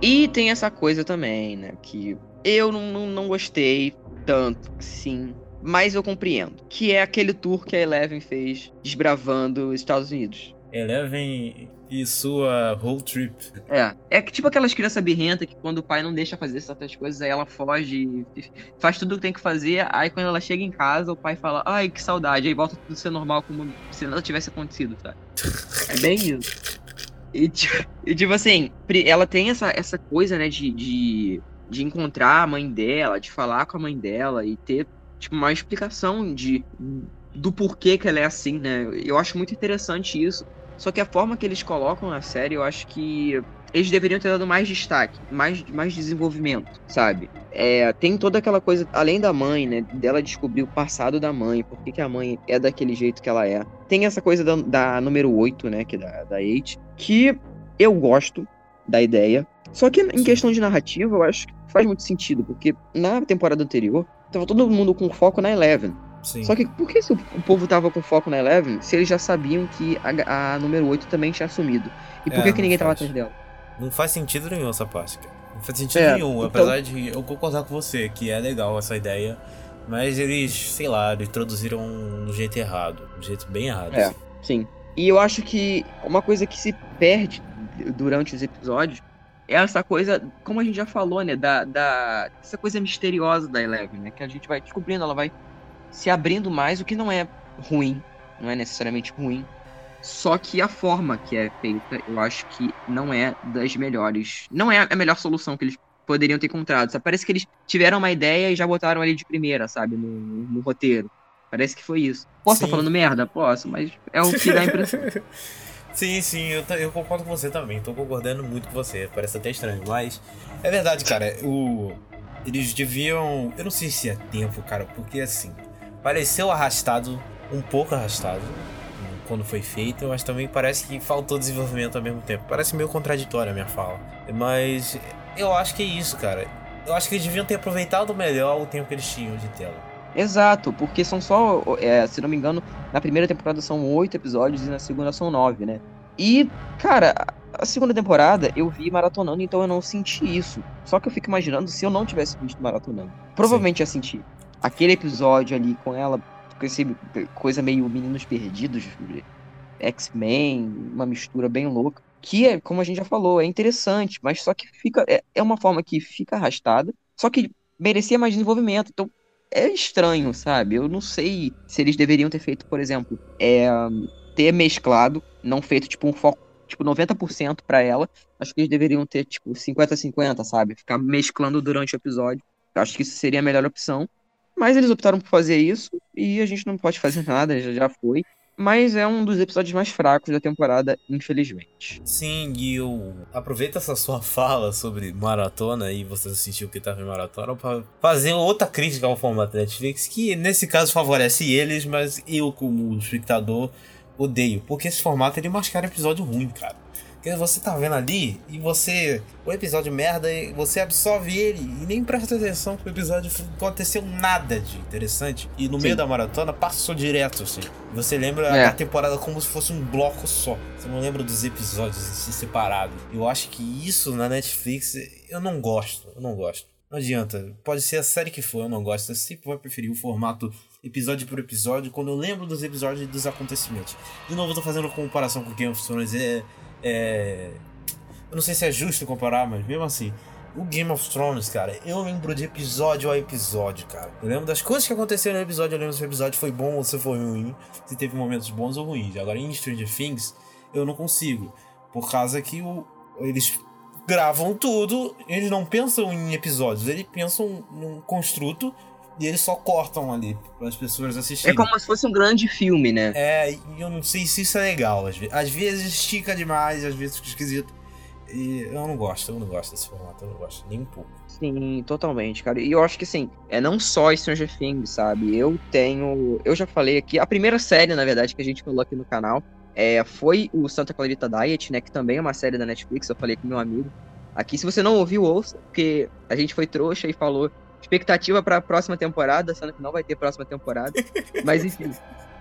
S1: E tem essa coisa também, né? Que eu não, não, não gostei tanto, sim. Mas eu compreendo. Que é aquele tour que a Eleven fez desbravando os Estados Unidos.
S2: Eleven e sua whole trip.
S1: É. É que tipo aquelas crianças birrentas que quando o pai não deixa fazer certas coisas, aí ela foge, faz tudo o que tem que fazer, aí quando ela chega em casa, o pai fala, ai, que saudade, aí volta tudo a ser normal como se nada tivesse acontecido, sabe? é bem isso. E, e, tipo assim, ela tem essa, essa coisa, né, de, de, de encontrar a mãe dela, de falar com a mãe dela e ter, tipo, uma explicação de, do porquê que ela é assim, né? Eu acho muito interessante isso. Só que a forma que eles colocam na série, eu acho que eles deveriam ter dado mais destaque, mais, mais desenvolvimento, sabe? É, tem toda aquela coisa, além da mãe, né? Dela descobrir o passado da mãe, por que, que a mãe é daquele jeito que ela é. Tem essa coisa da, da número 8, né? Que é da, da Eight, que eu gosto da ideia. Só que em questão de narrativa, eu acho que faz muito sentido, porque na temporada anterior, tava todo mundo com foco na Eleven. Sim. Só que por que se o, o povo tava com foco na Eleven se eles já sabiam que a, a número 8 também tinha assumido? E por é, que, que ninguém faz. tava atrás dela?
S2: Não faz sentido nenhum essa parte, cara. Não faz sentido é, nenhum, então... apesar de eu concordar com você, que é legal essa ideia. Mas eles, sei lá, introduziram do jeito errado. Do jeito bem errado.
S1: É, assim. sim. E eu acho que uma coisa que se perde durante os episódios é essa coisa, como a gente já falou, né? Da, da, essa coisa misteriosa da Eleven, né? Que a gente vai descobrindo, ela vai se abrindo mais, o que não é ruim, não é necessariamente ruim. Só que a forma que é feita, eu acho que não é das melhores. Não é a melhor solução que eles poderiam ter encontrado. Só parece que eles tiveram uma ideia e já botaram ali de primeira, sabe? No, no roteiro. Parece que foi isso. Posso estar falando merda? Posso, mas é o que dá a impressão.
S2: sim, sim, eu, eu concordo com você também. Tô concordando muito com você. Parece até estranho, mas. É verdade, cara. O. Eles deviam. Eu não sei se é tempo, cara, porque assim. Pareceu arrastado, um pouco arrastado quando foi feito, mas também parece que faltou desenvolvimento ao mesmo tempo. Parece meio contraditória a minha fala. Mas eu acho que é isso, cara. eu acho que eles deviam ter aproveitado melhor o tempo que eles tinham de tela.
S1: Exato, porque são só, é, se não me engano, na primeira temporada são oito episódios e na segunda são nove, né? E, cara, a segunda temporada eu vi maratonando, então eu não senti isso. Só que eu fico imaginando se eu não tivesse visto maratonando. Provavelmente Sim. ia sentir. Aquele episódio ali com ela, com esse coisa meio Meninos Perdidos, X-Men, uma mistura bem louca. Que é, como a gente já falou, é interessante, mas só que fica. É, é uma forma que fica arrastada, só que merecia mais desenvolvimento. Então, é estranho, sabe? Eu não sei se eles deveriam ter feito, por exemplo, é, ter mesclado, não feito tipo um foco tipo 90% para ela. Acho que eles deveriam ter tipo 50-50, sabe? Ficar mesclando durante o episódio. Acho que isso seria a melhor opção. Mas eles optaram por fazer isso e a gente não pode fazer nada, já, foi. Mas é um dos episódios mais fracos da temporada, infelizmente.
S2: Sim, e eu aproveito essa sua fala sobre maratona e você assistiu que tava em maratona para fazer outra crítica ao formato Netflix, que nesse caso favorece eles, mas eu, como espectador, odeio. Porque esse formato ele mascara episódio ruim, cara. Porque você tá vendo ali e você. O episódio merda, você absorve ele e nem presta atenção que o episódio aconteceu nada de interessante. E no Sim. meio da maratona passou direto, assim. Você lembra é. da temporada como se fosse um bloco só. Você não lembra dos episódios separados. Eu acho que isso na Netflix eu não gosto. Eu não gosto. Não adianta. Pode ser a série que for, eu não gosto. Eu sempre vou preferir o formato episódio por episódio, quando eu lembro dos episódios e dos acontecimentos. De novo, eu tô fazendo comparação com Game of Thrones. É, é, eu não sei se é justo comparar, mas mesmo assim, o Game of Thrones, cara, eu lembro de episódio a episódio, cara. Eu lembro das coisas que aconteceram no episódio, eu lembro se o episódio foi bom ou se foi ruim, se teve momentos bons ou ruins. Agora, em Stranger Things, eu não consigo, por causa que o, eles gravam tudo, eles não pensam em episódios, eles pensam num construto e eles só cortam ali para as pessoas assistirem.
S1: É como se fosse um grande filme, né?
S2: É, e eu não sei se isso é legal. Às vezes, às vezes estica demais, às vezes fica esquisito. E eu não gosto, eu não gosto desse formato, eu não gosto nem um pouco.
S1: Sim, totalmente, cara. E eu acho que assim, é não só Stranger Things, sabe? Eu tenho. Eu já falei aqui, a primeira série, na verdade, que a gente falou aqui no canal é, foi o Santa Clarita Diet, né? Que também é uma série da Netflix, eu falei com meu amigo. Aqui, se você não ouviu, ouça, porque a gente foi trouxa e falou expectativa para a próxima temporada, sendo que não vai ter próxima temporada. Mas enfim.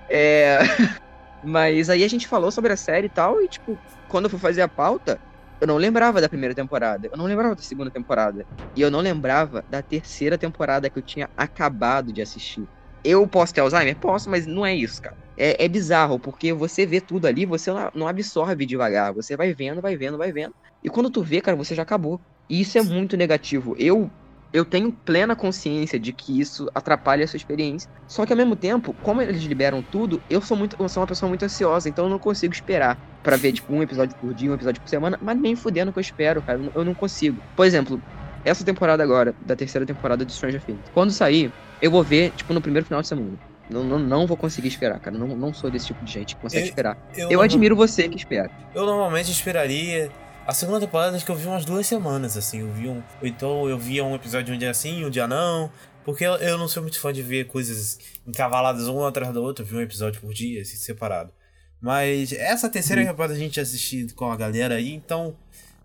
S1: É... Mas aí a gente falou sobre a série e tal, e tipo, quando eu fui fazer a pauta, eu não lembrava da primeira temporada, eu não lembrava da segunda temporada, e eu não lembrava da terceira temporada que eu tinha acabado de assistir. Eu posso ter Alzheimer? Posso, mas não é isso, cara. É, é bizarro, porque você vê tudo ali, você não absorve devagar. Você vai vendo, vai vendo, vai vendo. E quando tu vê, cara, você já acabou. E isso é muito negativo. Eu eu tenho plena consciência de que isso atrapalha a sua experiência. Só que ao mesmo tempo, como eles liberam tudo, eu sou muito, eu sou uma pessoa muito ansiosa, então eu não consigo esperar para ver tipo um episódio por dia, um episódio por semana, mas nem fudendo que eu espero, cara, eu não consigo. Por exemplo, essa temporada agora, da terceira temporada de Stranger Things, quando sair, eu vou ver tipo no primeiro final de semana. Não, não, não vou conseguir esperar, cara. Não, não sou desse tipo de gente que consegue eu, esperar. Eu, eu admiro você que espera.
S2: Eu normalmente esperaria a segunda temporada acho que eu vi umas duas semanas, assim. Eu vi um. Então eu via um episódio um dia sim, um dia não. Porque eu, eu não sou muito fã de ver coisas encavaladas uma atrás da outra. Eu vi um episódio por dia, assim, separado. Mas essa terceira uhum. temporada a gente assistir com a galera aí, então.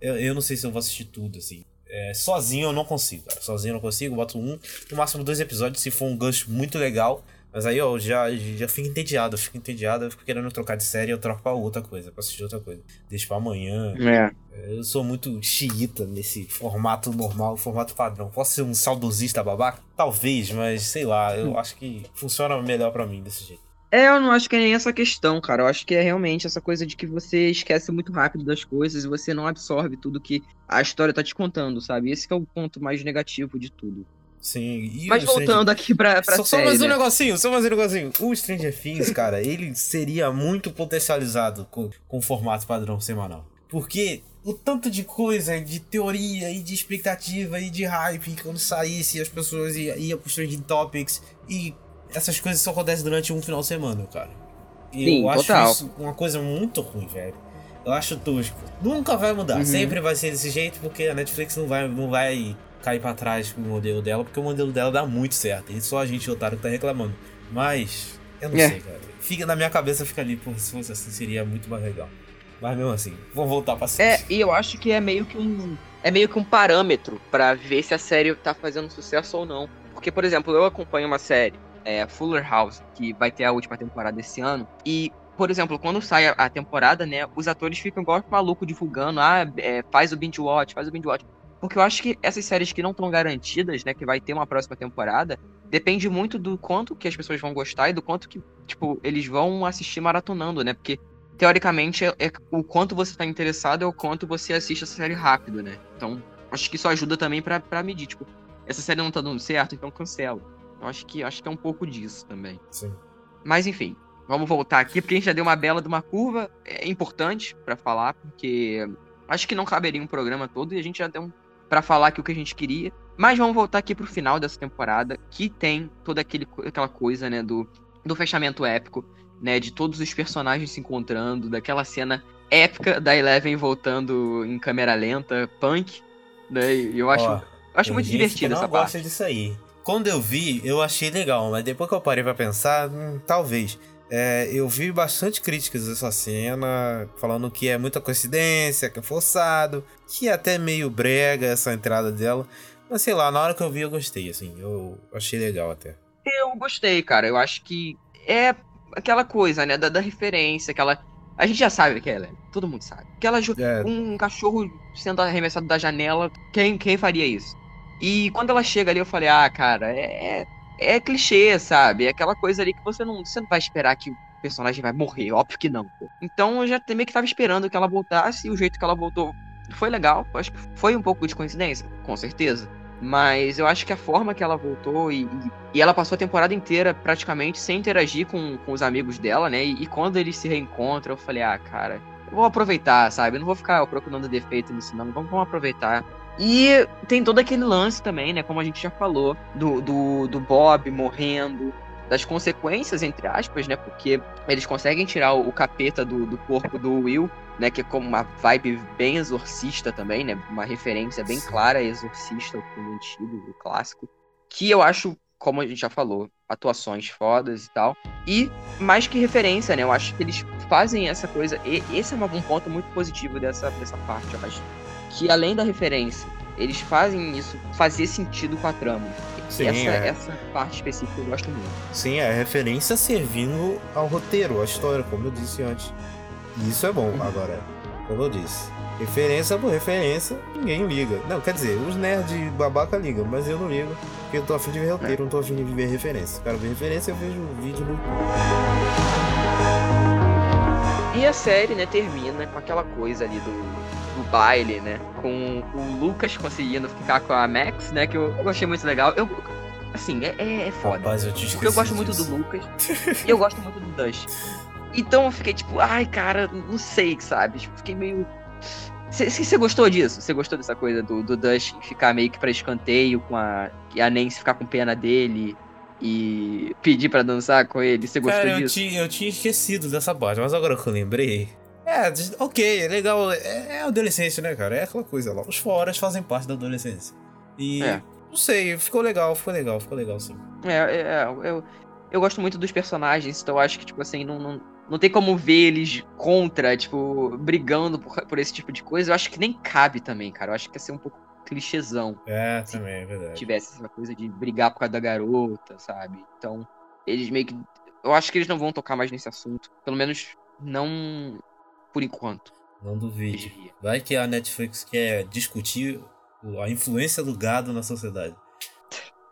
S2: Eu, eu não sei se eu vou assistir tudo, assim. É, sozinho eu não consigo, cara. Sozinho eu não consigo, boto um, no máximo dois episódios, se for um gancho muito legal. Mas aí, ó, já, já fico entediado, eu fico entediado, eu fico querendo trocar de série, eu troco pra outra coisa, pra assistir outra coisa. Deixa pra amanhã.
S1: É.
S2: Eu sou muito xiita nesse formato normal, formato padrão. Posso ser um saudosista babaca? Talvez, mas sei lá, eu hum. acho que funciona melhor para mim desse jeito.
S1: É, eu não acho que é nem essa questão, cara. Eu acho que é realmente essa coisa de que você esquece muito rápido das coisas e você não absorve tudo que a história tá te contando, sabe? Esse é o ponto mais negativo de tudo.
S2: Sim.
S1: E Mas voltando Stranger... aqui pra, pra
S2: só,
S1: série,
S2: só mais um né? negocinho, só mais um negocinho. O Stranger Things, cara, ele seria muito potencializado com, com o formato padrão semanal. Porque o tanto de coisa, de teoria e de expectativa e de hype, quando saísse as pessoas iam ia pro Stranger Topics e essas coisas só acontecem durante um final de semana, cara. E Sim, eu acho total. isso uma coisa muito ruim, velho. Eu acho tosco. Nunca vai mudar. Uhum. Sempre vai ser desse jeito, porque a Netflix não vai, não vai cair para trás com o modelo dela, porque o modelo dela dá muito certo. E só a gente, otário, que tá reclamando. Mas, eu não é. sei, cara. Fica na minha cabeça, fica ali, pô, se fosse assim, seria muito mais legal. Mas mesmo assim, vamos voltar pra série.
S1: É, e eu acho que é meio que um. É meio que um parâmetro para ver se a série tá fazendo sucesso ou não. Porque, por exemplo, eu acompanho uma série, é, Fuller House, que vai ter a última temporada esse ano. E, por exemplo, quando sai a, temporada, né, os atores ficam igual maluco divulgando, ah, é, faz o binge watch, faz o binge watch. Porque eu acho que essas séries que não estão garantidas, né, que vai ter uma próxima temporada, depende muito do quanto que as pessoas vão gostar e do quanto que, tipo, eles vão assistir maratonando, né? Porque teoricamente, é, é, o quanto você tá interessado é o quanto você assiste essa série rápido, né? Então, acho que isso ajuda também para medir, tipo, essa série não tá dando certo, então cancela. Eu acho que acho que é um pouco disso também.
S2: Sim.
S1: Mas enfim, vamos voltar aqui, porque a gente já deu uma bela de uma curva. É importante para falar, porque acho que não caberia um programa todo e a gente já deu um para falar aqui o que a gente queria. Mas vamos voltar aqui pro final dessa temporada, que tem toda aquele, aquela coisa, né, do, do fechamento épico né? De todos os personagens se encontrando, daquela cena épica da Eleven voltando em câmera lenta, punk, né? E eu acho, Ó, eu acho muito divertido essa parte. gosta
S2: disso aí. Quando eu vi, eu achei legal, mas depois que eu parei para pensar, hum, talvez. É, eu vi bastante críticas dessa cena, falando que é muita coincidência, que é forçado, que é até meio brega essa entrada dela. Mas sei lá, na hora que eu vi eu gostei, assim, eu achei legal até.
S1: Eu gostei, cara. Eu acho que é aquela coisa, né? Da, da referência, aquela. A gente já sabe que ela é, todo mundo sabe. Aquela é. um cachorro sendo arremessado da janela, quem, quem faria isso? E quando ela chega ali, eu falei, ah, cara, é, é, clichê, sabe? É aquela coisa ali que você não, você não vai esperar que o personagem vai morrer, óbvio que não. Pô. Então eu já meio que tava esperando que ela voltasse e o jeito que ela voltou foi legal. Acho que foi um pouco de coincidência, com certeza. Mas eu acho que a forma que ela voltou e, e ela passou a temporada inteira praticamente sem interagir com, com os amigos dela, né? E, e quando eles se reencontram, eu falei, ah, cara, eu vou aproveitar, sabe? Eu não vou ficar procurando defeito nisso, não. Vamos, vamos aproveitar. E tem todo aquele lance também, né? Como a gente já falou, do, do, do Bob morrendo, das consequências, entre aspas, né? Porque eles conseguem tirar o, o capeta do, do corpo do Will né? Que é como uma vibe bem exorcista também, né? Uma referência bem clara exorcista, o filme antigo, o clássico. Que eu acho, como a gente já falou, atuações fodas e tal. E mais que referência, né? Eu acho que eles fazem essa coisa. E esse é um ponto muito positivo dessa, dessa parte, eu acho. Que além da referência, eles fazem isso fazer sentido com a trama. Sim, essa, é. essa parte específica eu gosto muito.
S2: Sim, é a referência servindo ao roteiro, à história, como eu disse antes. Isso é bom. Agora, como eu disse, referência por referência, ninguém liga. Não, quer dizer, os nerds babaca ligam, mas eu não ligo, porque eu tô afim de ver roteiro, não tô afim de ver referência. Quero ver referência, eu vejo o vídeo no.
S1: E a série, né, termina com aquela coisa ali do, do baile, né? Com o Lucas conseguindo ficar com a Max, né? Que eu, eu achei muito legal. Eu, assim, é, é, é foda.
S2: Rapaz, eu
S1: porque eu gosto
S2: disso.
S1: muito do Lucas e eu gosto muito do Dust. Então eu fiquei tipo, ai, cara, não sei, sabe? Tipo, fiquei meio. Você gostou disso? Você gostou dessa coisa do, do Dust ficar meio que pra escanteio com a. E a Nancy ficar com pena dele e pedir para dançar com ele? Você gostou
S2: cara,
S1: disso?
S2: Eu tinha, eu tinha esquecido dessa parte, mas agora que eu lembrei. É, ok, é legal. É, é adolescência, né, cara? É aquela coisa lá. Os foras fazem parte da adolescência. E. É. Não sei, ficou legal, ficou legal, ficou legal, sim.
S1: É, é, é eu, eu gosto muito dos personagens, então eu acho que, tipo assim, não, não, não tem como ver eles contra, tipo, brigando por, por esse tipo de coisa. Eu acho que nem cabe também, cara. Eu acho que ia ser um pouco clichêzão.
S2: É, também, é verdade.
S1: tivesse essa coisa de brigar por causa da garota, sabe? Então, eles meio que. Eu acho que eles não vão tocar mais nesse assunto. Pelo menos não por enquanto.
S2: Não duvide. Vai que a Netflix quer discutir a influência do gado na sociedade.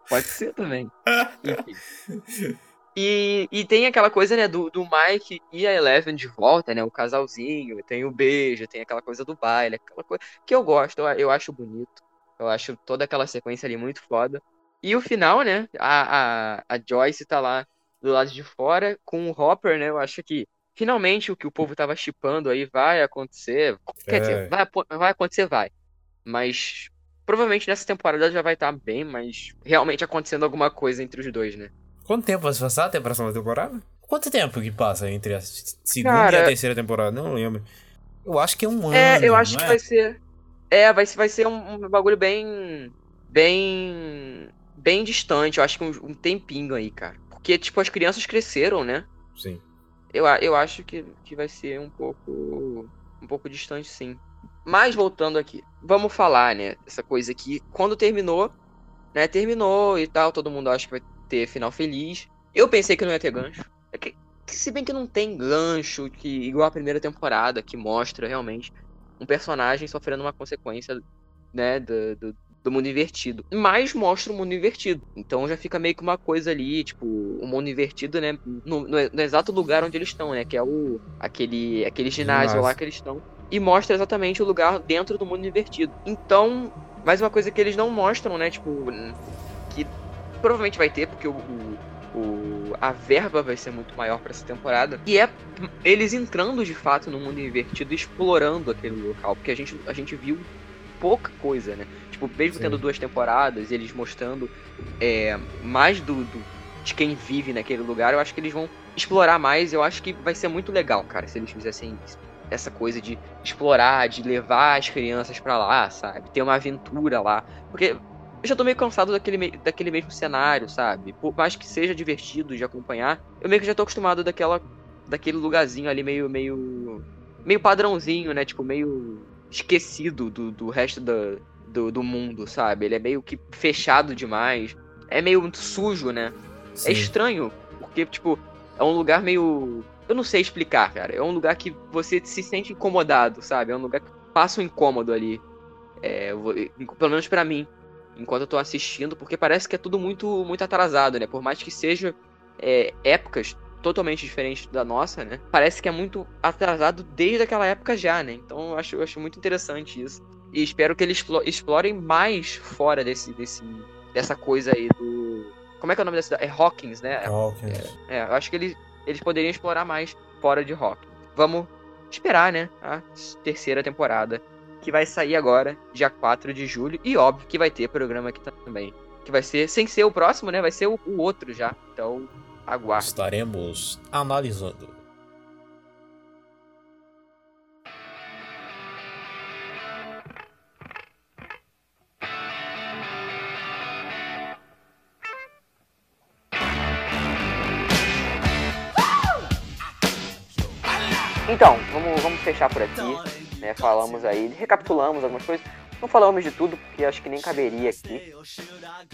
S1: Pode ser também. Enfim. E, e tem aquela coisa, né, do, do Mike e a Eleven de volta, né? O casalzinho, tem o beijo, tem aquela coisa do baile, aquela coisa que eu gosto, eu, eu acho bonito. Eu acho toda aquela sequência ali muito foda. E o final, né? A, a, a Joyce tá lá do lado de fora com o Hopper, né? Eu acho que finalmente o que o povo tava chipando aí vai acontecer. Quer é. dizer, vai, vai acontecer, vai. Mas provavelmente nessa temporada já vai estar tá bem, mas realmente acontecendo alguma coisa entre os dois, né?
S2: Quanto tempo vai se passar até a próxima temporada? Quanto tempo que passa entre a segunda Cara, e a terceira temporada? Não lembro. Eu acho que é um ano.
S1: É, eu acho que
S2: é?
S1: vai ser. É, vai, vai ser um, um, bagulho bem. Bem. Bem distante. Eu acho que um, um, tempinho aí, cara. Porque, tipo, as crianças cresceram, né?
S2: Sim.
S1: Eu, eu acho que, que vai ser um pouco. um pouco distante, sim. Mas voltando aqui, vamos falar, né? Essa coisa aqui, quando terminou, né? Terminou e tal, todo mundo acha que vai ter final feliz. Eu pensei que não ia ter gancho. É que, se bem que não tem gancho, que igual a primeira temporada, que mostra realmente um personagem sofrendo uma consequência, né, do, do, do mundo invertido. Mas mostra o mundo invertido. Então já fica meio que uma coisa ali, tipo, o mundo invertido, né? No, no, no exato lugar onde eles estão, né? Que é o. aquele, aquele ginásio, ginásio. lá que eles estão. E mostra exatamente o lugar dentro do mundo invertido. Então, mais uma coisa que eles não mostram, né? Tipo, que provavelmente vai ter, porque o, o, o a verba vai ser muito maior para essa temporada. E é eles entrando de fato no mundo invertido, explorando aquele local. Porque a gente, a gente viu pouca coisa, né? Tipo, mesmo Sim. tendo duas temporadas, eles mostrando é, mais do, do, de quem vive naquele lugar, eu acho que eles vão explorar mais. Eu acho que vai ser muito legal, cara, se eles fizessem essa coisa de explorar, de levar as crianças para lá, sabe? Ter uma aventura lá. Porque eu já tô meio cansado daquele, daquele mesmo cenário, sabe? Por mais que seja divertido de acompanhar, eu meio que já tô acostumado daquela, daquele lugarzinho ali meio, meio, meio padrãozinho, né? Tipo, meio esquecido do, do resto da, do, do mundo, sabe? Ele é meio que fechado demais. É meio muito sujo, né? É Sim. É estranho, porque, tipo, é um lugar meio. Eu não sei explicar, cara. É um lugar que você se sente incomodado, sabe? É um lugar que passa um incômodo ali. É, pelo menos para mim, enquanto eu tô assistindo, porque parece que é tudo muito, muito atrasado, né? Por mais que seja é, épocas totalmente diferentes da nossa, né? Parece que é muito atrasado desde aquela época já, né? Então eu acho, eu acho muito interessante isso. E espero que eles explorem mais fora desse, desse, dessa coisa aí do. Como é que é o nome dessa cidade? É Hawkins, né?
S7: Hawkins.
S1: É, é, eu acho que eles, eles poderiam explorar mais fora de Hawkins. Vamos esperar, né? A terceira temporada. Que vai sair agora, dia 4 de julho. E óbvio que vai ter programa aqui também. Que vai ser, sem ser o próximo, né? Vai ser o, o outro já. Então, aguarde.
S7: Estaremos analisando.
S1: Então, vamos, vamos fechar por aqui. Né? Falamos aí, recapitulamos algumas coisas. Não falamos de tudo, porque acho que nem caberia aqui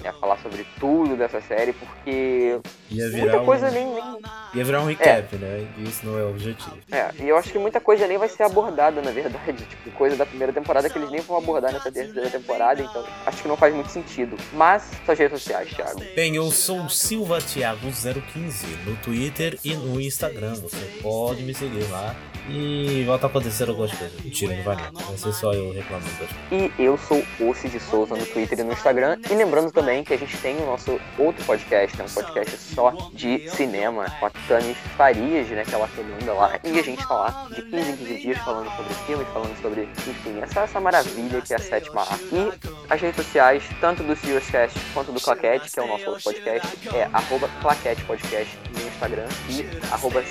S1: né, falar sobre tudo dessa série, porque muita coisa
S7: um...
S1: nem, nem,
S7: Ia virar um recap, é. né? E isso não é o objetivo.
S1: É, e eu acho que muita coisa nem vai ser abordada, na verdade. Tipo, coisa da primeira temporada que eles nem vão abordar nessa terceira temporada, então acho que não faz muito sentido. Mas, suas redes sociais, Thiago.
S7: Bem, eu sou Silva Thiago 015 no Twitter e no Instagram. Você pode me seguir lá e volta a acontecer algumas coisas. Mentira, não vai não. Vai ser só eu reclamando.
S1: E eu sou Ossi de Souza no Twitter e no Instagram. E lembrando também que a gente tem o nosso outro podcast, né? um podcast só de cinema, com a Tanis Farias, né? Que ela comanda lá. E a gente tá lá de 15 em 15 dias falando sobre filmes, falando sobre, enfim, essa, essa maravilha que é a sétima arte. E as redes sociais, tanto do Cast quanto do Claquete, que é o nosso outro podcast, é arroba Claquete Podcast no Instagram e arroba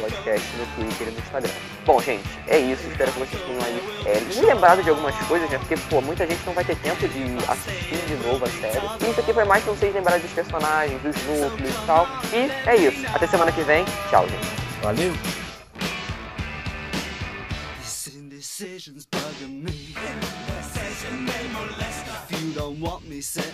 S1: Podcast no Twitter e no Instagram. Bom, gente, é isso. Espero que vocês tenham aí é, me lembrado de algumas coisas, né? Porque, pô, muita gente não vai ter tempo de assistir de novo a série. E isso aqui foi mais pra vocês lembrarem dos personagens, dos núcleos e tal. E é isso. Até semana que vem. Tchau, gente.
S7: Valeu! Exactly whom